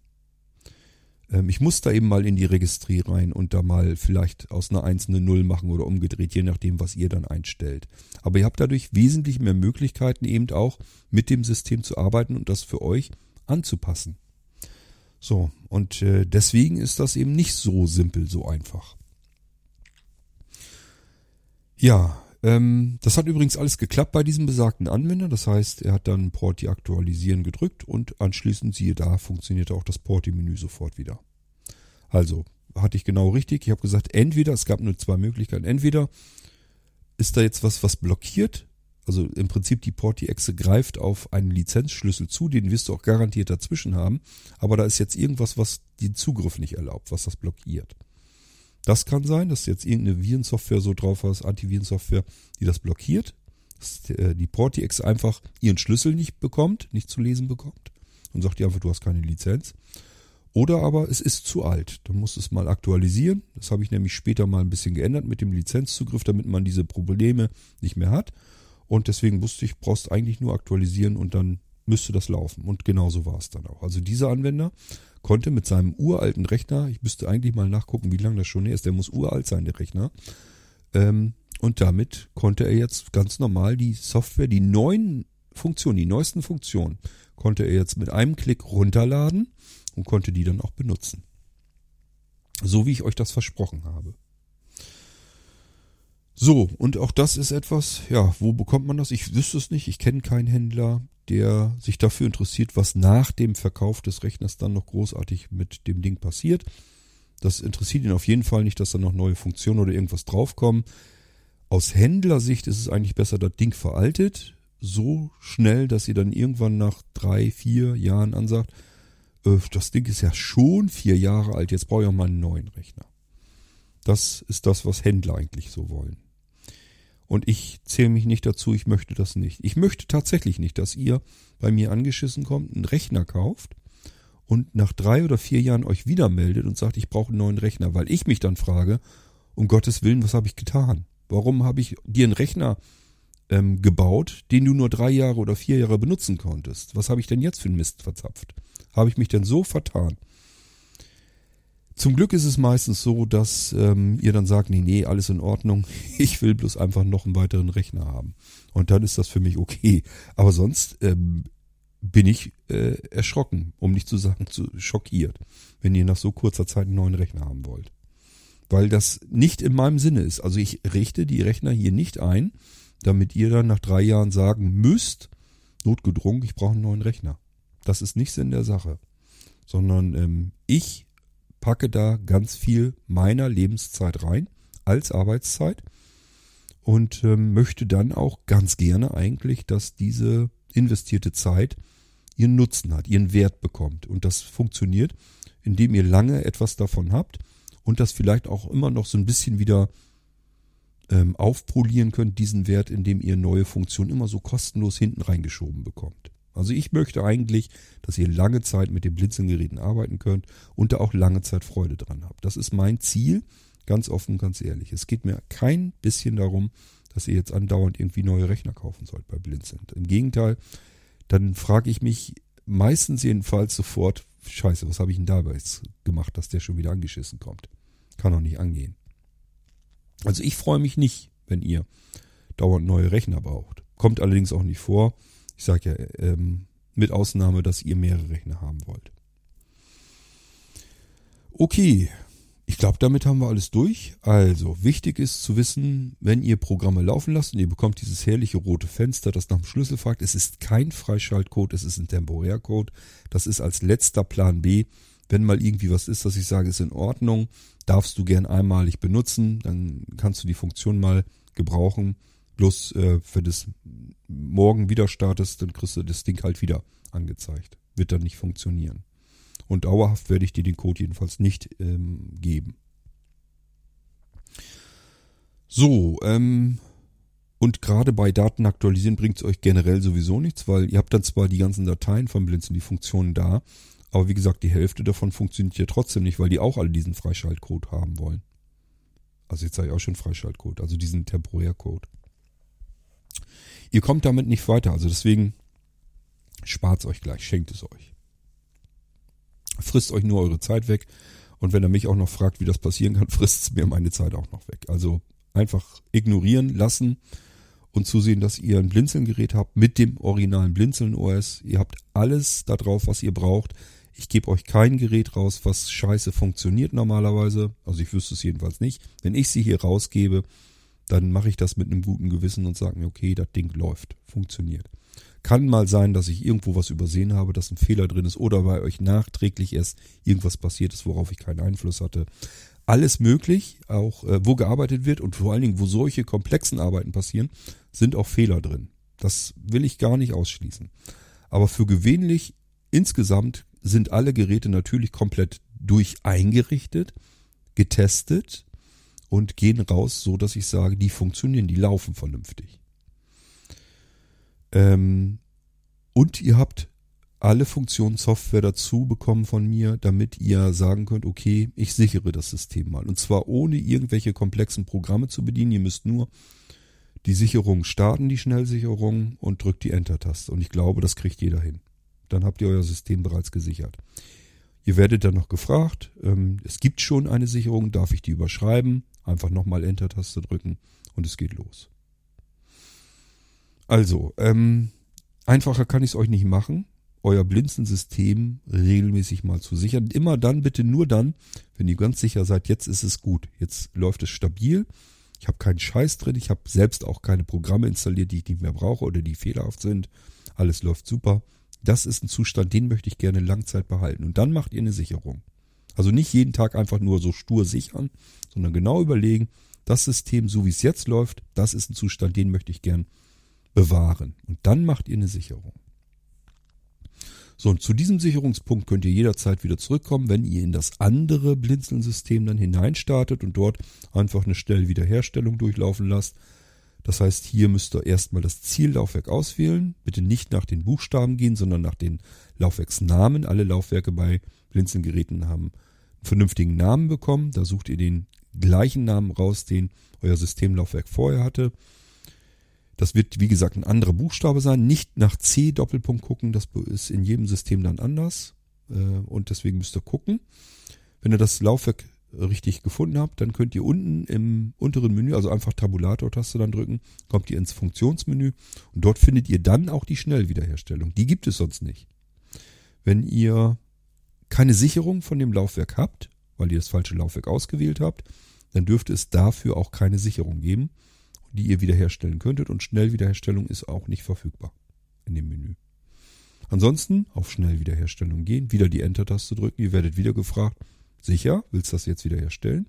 Ähm, ich muss da eben mal in die Registrie rein und da mal vielleicht aus einer 1 eine 0 machen oder umgedreht, je nachdem, was ihr dann einstellt. Aber ihr habt dadurch wesentlich mehr Möglichkeiten eben auch mit dem System zu arbeiten und das für euch anzupassen. So, und äh, deswegen ist das eben nicht so simpel, so einfach. Ja, ähm, das hat übrigens alles geklappt bei diesem besagten Anwender. Das heißt, er hat dann Porti aktualisieren gedrückt und anschließend siehe da, funktionierte auch das Porti-Menü sofort wieder. Also, hatte ich genau richtig. Ich habe gesagt, entweder, es gab nur zwei Möglichkeiten, entweder ist da jetzt was, was blockiert, also im Prinzip die Porti-Exe greift auf einen Lizenzschlüssel zu, den wirst du auch garantiert dazwischen haben, aber da ist jetzt irgendwas, was den Zugriff nicht erlaubt, was das blockiert. Das kann sein, dass du jetzt irgendeine Virensoftware so drauf hast, Antivirensoftware, die das blockiert, dass äh, die Porti-Exe einfach ihren Schlüssel nicht bekommt, nicht zu lesen bekommt und sagt dir einfach, du hast keine Lizenz. Oder aber es ist zu alt. Dann musst du es mal aktualisieren. Das habe ich nämlich später mal ein bisschen geändert mit dem Lizenzzugriff, damit man diese Probleme nicht mehr hat. Und deswegen wusste ich, brauchst eigentlich nur aktualisieren und dann müsste das laufen. Und genauso war es dann auch. Also dieser Anwender konnte mit seinem uralten Rechner, ich müsste eigentlich mal nachgucken, wie lange das schon ist, der muss uralt sein, der Rechner. Ähm, und damit konnte er jetzt ganz normal die Software, die neuen Funktionen, die neuesten Funktionen, konnte er jetzt mit einem Klick runterladen und konnte die dann auch benutzen. So wie ich euch das versprochen habe. So, und auch das ist etwas, ja, wo bekommt man das? Ich wüsste es nicht, ich kenne keinen Händler, der sich dafür interessiert, was nach dem Verkauf des Rechners dann noch großartig mit dem Ding passiert. Das interessiert ihn auf jeden Fall nicht, dass da noch neue Funktionen oder irgendwas draufkommen. Aus Händlersicht ist es eigentlich besser, das Ding veraltet, so schnell, dass ihr dann irgendwann nach drei, vier Jahren ansagt, äh, das Ding ist ja schon vier Jahre alt, jetzt brauche ich auch mal einen neuen Rechner. Das ist das, was Händler eigentlich so wollen. Und ich zähle mich nicht dazu, ich möchte das nicht. Ich möchte tatsächlich nicht, dass ihr bei mir angeschissen kommt, einen Rechner kauft und nach drei oder vier Jahren euch wieder meldet und sagt, ich brauche einen neuen Rechner, weil ich mich dann frage, um Gottes Willen, was habe ich getan? Warum habe ich dir einen Rechner ähm, gebaut, den du nur drei Jahre oder vier Jahre benutzen konntest? Was habe ich denn jetzt für einen Mist verzapft? Habe ich mich denn so vertan? Zum Glück ist es meistens so, dass ähm, ihr dann sagt, nee, nee, alles in Ordnung. Ich will bloß einfach noch einen weiteren Rechner haben. Und dann ist das für mich okay. Aber sonst ähm, bin ich äh, erschrocken, um nicht zu sagen zu schockiert, wenn ihr nach so kurzer Zeit einen neuen Rechner haben wollt. Weil das nicht in meinem Sinne ist. Also ich richte die Rechner hier nicht ein, damit ihr dann nach drei Jahren sagen müsst, notgedrungen, ich brauche einen neuen Rechner. Das ist nicht Sinn der Sache. Sondern ähm, ich packe da ganz viel meiner Lebenszeit rein als Arbeitszeit und ähm, möchte dann auch ganz gerne eigentlich, dass diese investierte Zeit ihren Nutzen hat, ihren Wert bekommt. Und das funktioniert, indem ihr lange etwas davon habt und das vielleicht auch immer noch so ein bisschen wieder ähm, aufpolieren könnt, diesen Wert, indem ihr neue Funktionen immer so kostenlos hinten reingeschoben bekommt. Also ich möchte eigentlich, dass ihr lange Zeit mit den Blinzelgeräten arbeiten könnt und da auch lange Zeit Freude dran habt. Das ist mein Ziel, ganz offen, ganz ehrlich. Es geht mir kein bisschen darum, dass ihr jetzt andauernd irgendwie neue Rechner kaufen sollt bei Blinzeln. Im Gegenteil, dann frage ich mich meistens jedenfalls sofort, scheiße, was habe ich denn dabei gemacht, dass der schon wieder angeschissen kommt. Kann doch nicht angehen. Also ich freue mich nicht, wenn ihr dauernd neue Rechner braucht. Kommt allerdings auch nicht vor. Ich sage ja, ähm, mit Ausnahme, dass ihr mehrere Rechner haben wollt. Okay, ich glaube, damit haben wir alles durch. Also, wichtig ist zu wissen, wenn ihr Programme laufen lasst und ihr bekommt dieses herrliche rote Fenster, das nach dem Schlüssel fragt, es ist kein Freischaltcode, es ist ein Temporärcode. Das ist als letzter Plan B. Wenn mal irgendwie was ist, dass ich sage, ist in Ordnung, darfst du gern einmalig benutzen, dann kannst du die Funktion mal gebrauchen. Bloß, äh, wenn du es morgen wieder startest, dann kriegst du das Ding halt wieder angezeigt. Wird dann nicht funktionieren. Und dauerhaft werde ich dir den Code jedenfalls nicht ähm, geben. So, ähm, und gerade bei Daten aktualisieren bringt es euch generell sowieso nichts, weil ihr habt dann zwar die ganzen Dateien von Blinzen, die Funktionen da, aber wie gesagt, die Hälfte davon funktioniert ja trotzdem nicht, weil die auch alle diesen Freischaltcode haben wollen. Also jetzt sage ich auch schon Freischaltcode, also diesen Temporärcode. Ihr kommt damit nicht weiter, also deswegen spart es euch gleich, schenkt es euch. Frisst euch nur eure Zeit weg und wenn er mich auch noch fragt, wie das passieren kann, frisst es mir meine Zeit auch noch weg. Also einfach ignorieren lassen und zusehen, dass ihr ein Blinzeln-Gerät habt mit dem originalen Blinzeln-OS. Ihr habt alles da drauf, was ihr braucht. Ich gebe euch kein Gerät raus, was scheiße funktioniert normalerweise. Also ich wüsste es jedenfalls nicht. Wenn ich sie hier rausgebe, dann mache ich das mit einem guten Gewissen und sage mir, okay, das Ding läuft, funktioniert. Kann mal sein, dass ich irgendwo was übersehen habe, dass ein Fehler drin ist oder bei euch nachträglich erst irgendwas passiert ist, worauf ich keinen Einfluss hatte. Alles möglich, auch äh, wo gearbeitet wird und vor allen Dingen, wo solche komplexen Arbeiten passieren, sind auch Fehler drin. Das will ich gar nicht ausschließen. Aber für gewöhnlich insgesamt sind alle Geräte natürlich komplett durch eingerichtet, getestet und gehen raus, so dass ich sage, die funktionieren, die laufen vernünftig. Ähm, und ihr habt alle Funktionen Software dazu bekommen von mir, damit ihr sagen könnt, okay, ich sichere das System mal. Und zwar ohne irgendwelche komplexen Programme zu bedienen. Ihr müsst nur die Sicherung starten, die Schnellsicherung und drückt die Enter-Taste. Und ich glaube, das kriegt jeder hin. Dann habt ihr euer System bereits gesichert. Ihr werdet dann noch gefragt, ähm, es gibt schon eine Sicherung, darf ich die überschreiben? Einfach nochmal Enter-Taste drücken und es geht los. Also, ähm, einfacher kann ich es euch nicht machen, euer Blinzensystem regelmäßig mal zu sichern. Immer dann, bitte nur dann, wenn ihr ganz sicher seid, jetzt ist es gut, jetzt läuft es stabil. Ich habe keinen Scheiß drin, ich habe selbst auch keine Programme installiert, die ich nicht mehr brauche oder die fehlerhaft sind. alles läuft super. Das ist ein Zustand, den möchte ich gerne Langzeit behalten. Und dann macht ihr eine Sicherung. Also nicht jeden Tag einfach nur so stur sichern, sondern genau überlegen, das System, so wie es jetzt läuft, das ist ein Zustand, den möchte ich gern bewahren. Und dann macht ihr eine Sicherung. So, und zu diesem Sicherungspunkt könnt ihr jederzeit wieder zurückkommen, wenn ihr in das andere Blinzeln-System dann hineinstartet und dort einfach eine Schnellwiederherstellung durchlaufen lasst. Das heißt, hier müsst ihr erstmal das Ziellaufwerk auswählen. Bitte nicht nach den Buchstaben gehen, sondern nach den Laufwerksnamen. Alle Laufwerke bei Blinzelgeräten haben vernünftigen Namen bekommen. Da sucht ihr den gleichen Namen raus, den euer Systemlaufwerk vorher hatte. Das wird, wie gesagt, ein anderer Buchstabe sein. Nicht nach C Doppelpunkt gucken, das ist in jedem System dann anders. Äh, und deswegen müsst ihr gucken. Wenn ihr das Laufwerk richtig gefunden habt, dann könnt ihr unten im unteren Menü, also einfach Tabulator-Taste dann drücken, kommt ihr ins Funktionsmenü und dort findet ihr dann auch die Schnellwiederherstellung. Die gibt es sonst nicht. Wenn ihr keine Sicherung von dem Laufwerk habt, weil ihr das falsche Laufwerk ausgewählt habt, dann dürfte es dafür auch keine Sicherung geben, die ihr wiederherstellen könntet und Schnellwiederherstellung ist auch nicht verfügbar in dem Menü. Ansonsten auf Schnellwiederherstellung gehen, wieder die Enter-Taste drücken, ihr werdet wieder gefragt, Sicher, willst du das jetzt wiederherstellen?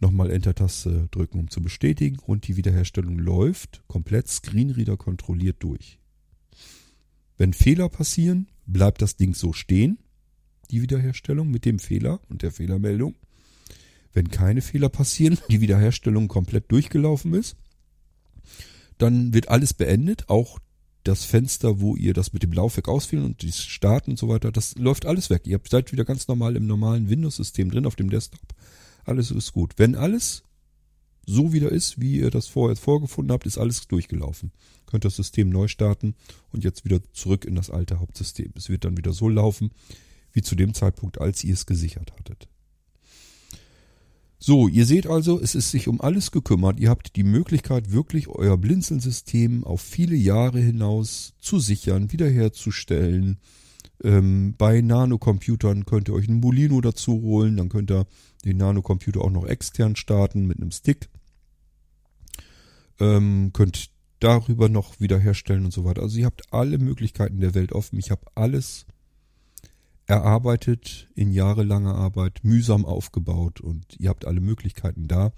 Nochmal Enter-Taste drücken, um zu bestätigen und die Wiederherstellung läuft komplett Screenreader kontrolliert durch. Wenn Fehler passieren, bleibt das Ding so stehen, die Wiederherstellung mit dem Fehler und der Fehlermeldung. Wenn keine Fehler passieren, die Wiederherstellung komplett durchgelaufen ist, dann wird alles beendet, auch das Fenster, wo ihr das mit dem Laufwerk auswählen und die Starten und so weiter, das läuft alles weg. Ihr seid wieder ganz normal im normalen Windows-System drin auf dem Desktop. Alles ist gut. Wenn alles so wieder ist, wie ihr das vorher vorgefunden habt, ist alles durchgelaufen. Könnt das System neu starten und jetzt wieder zurück in das alte Hauptsystem. Es wird dann wieder so laufen, wie zu dem Zeitpunkt, als ihr es gesichert hattet. So, ihr seht also, es ist sich um alles gekümmert. Ihr habt die Möglichkeit, wirklich euer Blinzeln-System auf viele Jahre hinaus zu sichern, wiederherzustellen. Ähm, bei Nanocomputern könnt ihr euch einen Molino dazu holen, dann könnt ihr den Nanocomputer auch noch extern starten mit einem Stick. Ähm, könnt darüber noch wiederherstellen und so weiter. Also ihr habt alle Möglichkeiten der Welt offen. Ich habe alles erarbeitet in jahrelanger Arbeit, mühsam aufgebaut und ihr habt alle Möglichkeiten da.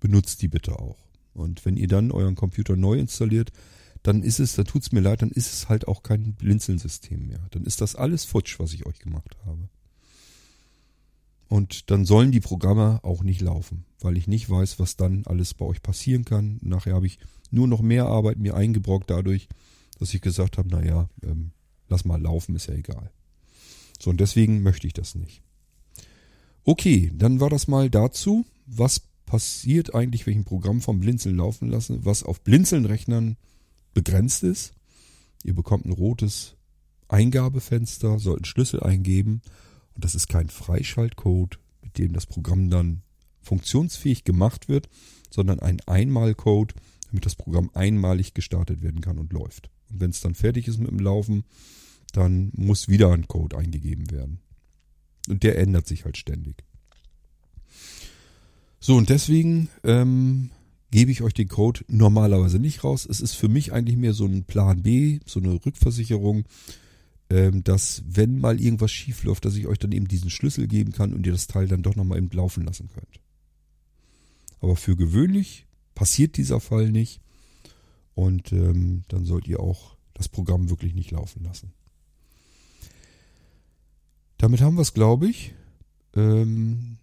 Benutzt die bitte auch. Und wenn ihr dann euren Computer neu installiert, dann ist es, da tut's mir leid, dann ist es halt auch kein Blinzeln-System mehr. Dann ist das alles futsch, was ich euch gemacht habe. Und dann sollen die Programme auch nicht laufen, weil ich nicht weiß, was dann alles bei euch passieren kann. Nachher habe ich nur noch mehr Arbeit mir eingebrockt dadurch, dass ich gesagt habe, naja, ähm, lass mal laufen, ist ja egal. So, und deswegen möchte ich das nicht. Okay, dann war das mal dazu, was passiert eigentlich, wenn ich ein Programm vom Blinzeln laufen lasse, was auf Blinzeln-Rechnern begrenzt ist. Ihr bekommt ein rotes Eingabefenster, sollt einen Schlüssel eingeben und das ist kein Freischaltcode, mit dem das Programm dann funktionsfähig gemacht wird, sondern ein Einmalcode, damit das Programm einmalig gestartet werden kann und läuft. Und wenn es dann fertig ist mit dem Laufen, dann muss wieder ein Code eingegeben werden. Und der ändert sich halt ständig. So, und deswegen ähm, gebe ich euch den Code normalerweise nicht raus. Es ist für mich eigentlich mehr so ein Plan B, so eine Rückversicherung, ähm, dass wenn mal irgendwas schief läuft, dass ich euch dann eben diesen Schlüssel geben kann und ihr das Teil dann doch nochmal eben laufen lassen könnt. Aber für gewöhnlich passiert dieser Fall nicht und ähm, dann sollt ihr auch das Programm wirklich nicht laufen lassen. Damit haben wir es, glaube ich. Ähm,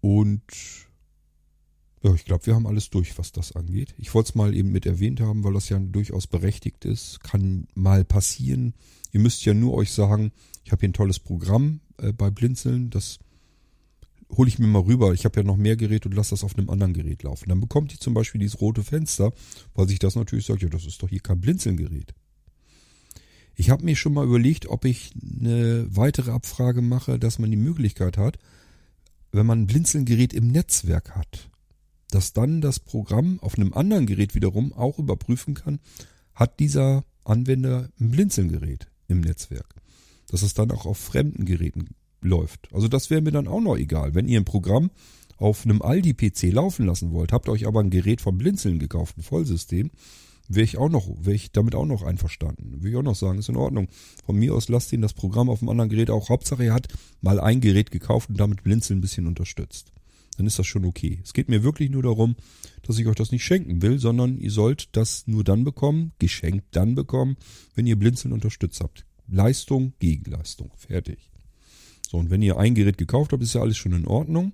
und ja, ich glaube, wir haben alles durch, was das angeht. Ich wollte es mal eben mit erwähnt haben, weil das ja durchaus berechtigt ist. Kann mal passieren. Ihr müsst ja nur euch sagen, ich habe hier ein tolles Programm äh, bei Blinzeln, das hole ich mir mal rüber. Ich habe ja noch mehr Gerät und lasse das auf einem anderen Gerät laufen. Dann bekommt ihr zum Beispiel dieses rote Fenster, weil sich das natürlich sagt, ja, das ist doch hier kein Blinzeln-Gerät. Ich habe mir schon mal überlegt, ob ich eine weitere Abfrage mache, dass man die Möglichkeit hat, wenn man ein Blinzelgerät im Netzwerk hat, dass dann das Programm auf einem anderen Gerät wiederum auch überprüfen kann, hat dieser Anwender ein Blinzelgerät im Netzwerk. Dass es dann auch auf fremden Geräten läuft. Also das wäre mir dann auch noch egal. Wenn ihr ein Programm auf einem Aldi-PC laufen lassen wollt, habt euch aber ein Gerät vom Blinzeln gekauft, ein Vollsystem, wäre ich auch noch, wäre ich damit auch noch einverstanden. Würde ich auch noch sagen, ist in Ordnung. Von mir aus lasst ihn das Programm auf dem anderen Gerät auch. Hauptsache er hat mal ein Gerät gekauft und damit Blinzeln ein bisschen unterstützt. Dann ist das schon okay. Es geht mir wirklich nur darum, dass ich euch das nicht schenken will, sondern ihr sollt das nur dann bekommen, geschenkt dann bekommen, wenn ihr Blinzeln unterstützt habt. Leistung, Gegenleistung. Fertig. So, und wenn ihr ein Gerät gekauft habt, ist ja alles schon in Ordnung.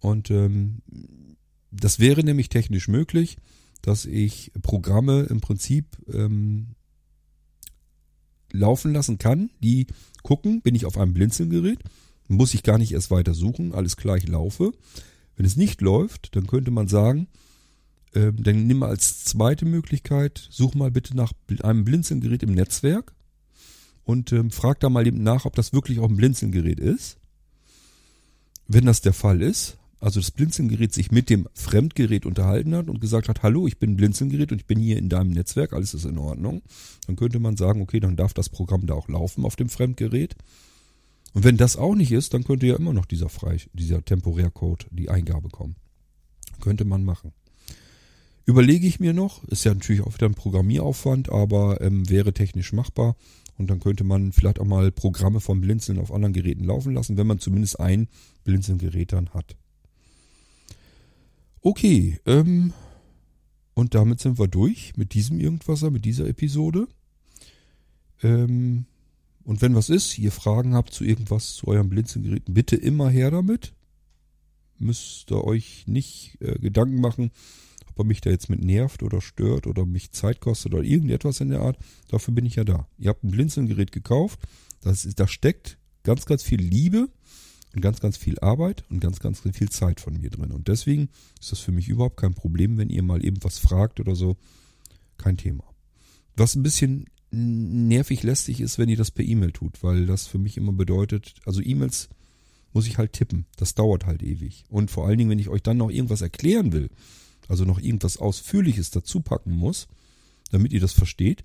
Und ähm, das wäre nämlich technisch möglich dass ich Programme im Prinzip ähm, laufen lassen kann, die gucken, bin ich auf einem Blinzelgerät, muss ich gar nicht erst weiter suchen, alles gleich laufe. Wenn es nicht läuft, dann könnte man sagen, ähm, dann nimm mal als zweite Möglichkeit, such mal bitte nach einem Blinzelgerät im Netzwerk und ähm, frag da mal eben nach, ob das wirklich auch ein Blinzelgerät ist. Wenn das der Fall ist, also das Blinzelgerät sich mit dem Fremdgerät unterhalten hat und gesagt hat, hallo, ich bin Blinzelgerät und ich bin hier in deinem Netzwerk, alles ist in Ordnung, dann könnte man sagen, okay, dann darf das Programm da auch laufen auf dem Fremdgerät. Und wenn das auch nicht ist, dann könnte ja immer noch dieser frei, dieser Temporärcode, die Eingabe kommen. Könnte man machen. Überlege ich mir noch, ist ja natürlich auch wieder ein Programmieraufwand, aber ähm, wäre technisch machbar. Und dann könnte man vielleicht auch mal Programme vom Blinzeln auf anderen Geräten laufen lassen, wenn man zumindest ein Blinzelgerät dann hat. Okay, ähm, und damit sind wir durch mit diesem Irgendwasser, mit dieser Episode. Ähm, und wenn was ist, ihr Fragen habt zu irgendwas, zu eurem Blinzelgeräten, bitte immer her damit. Müsst ihr euch nicht äh, Gedanken machen, ob er mich da jetzt mit nervt oder stört oder mich Zeit kostet oder irgendetwas in der Art. Dafür bin ich ja da. Ihr habt ein Blinzelgerät gekauft. Das da steckt ganz, ganz viel Liebe ganz, ganz viel Arbeit und ganz, ganz viel Zeit von mir drin. Und deswegen ist das für mich überhaupt kein Problem, wenn ihr mal eben was fragt oder so. Kein Thema. Was ein bisschen nervig lästig ist, wenn ihr das per E-Mail tut, weil das für mich immer bedeutet, also E-Mails muss ich halt tippen. Das dauert halt ewig. Und vor allen Dingen, wenn ich euch dann noch irgendwas erklären will, also noch irgendwas Ausführliches dazu packen muss, damit ihr das versteht,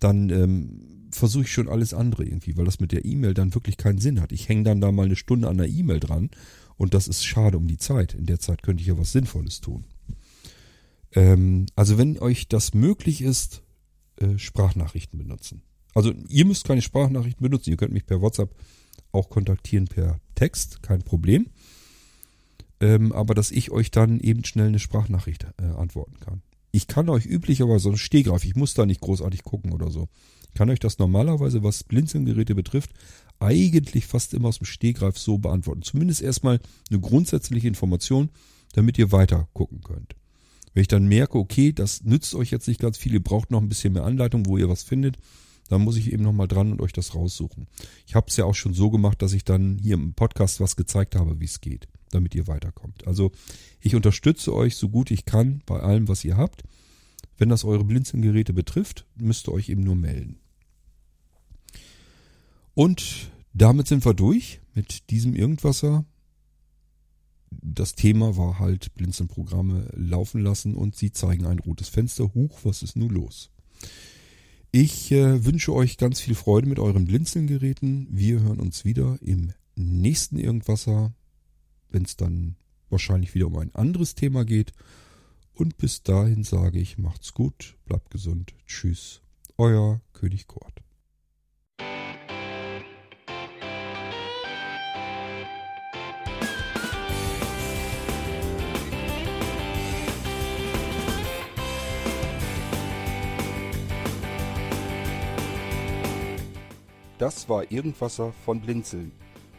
dann ähm, versuche ich schon alles andere irgendwie, weil das mit der E-Mail dann wirklich keinen Sinn hat. Ich hänge dann da mal eine Stunde an der E-Mail dran und das ist schade um die Zeit. In der Zeit könnte ich ja was Sinnvolles tun. Ähm, also wenn euch das möglich ist, äh, Sprachnachrichten benutzen. Also ihr müsst keine Sprachnachrichten benutzen, ihr könnt mich per WhatsApp auch kontaktieren per Text, kein Problem. Ähm, aber dass ich euch dann eben schnell eine Sprachnachricht äh, antworten kann. Ich kann euch üblicherweise so ein Stehgreif, ich muss da nicht großartig gucken oder so. Ich kann euch das normalerweise, was Blinzelgeräte betrifft, eigentlich fast immer aus dem Stehgreif so beantworten. Zumindest erstmal eine grundsätzliche Information, damit ihr weiter gucken könnt. Wenn ich dann merke, okay, das nützt euch jetzt nicht ganz viel, ihr braucht noch ein bisschen mehr Anleitung, wo ihr was findet, dann muss ich eben nochmal dran und euch das raussuchen. Ich habe es ja auch schon so gemacht, dass ich dann hier im Podcast was gezeigt habe, wie es geht damit ihr weiterkommt. Also ich unterstütze euch so gut ich kann bei allem, was ihr habt. Wenn das eure Blinzelgeräte betrifft, müsst ihr euch eben nur melden. Und damit sind wir durch mit diesem Irgendwasser. Das Thema war halt Blinzelprogramme laufen lassen und sie zeigen ein rotes Fenster. Huch, was ist nun los? Ich äh, wünsche euch ganz viel Freude mit euren Blinzelgeräten. Wir hören uns wieder im nächsten Irgendwasser wenn es dann wahrscheinlich wieder um ein anderes Thema geht. Und bis dahin sage ich, macht's gut, bleibt gesund, tschüss, euer König Kurt. Das war Irgendwasser von Blinzeln.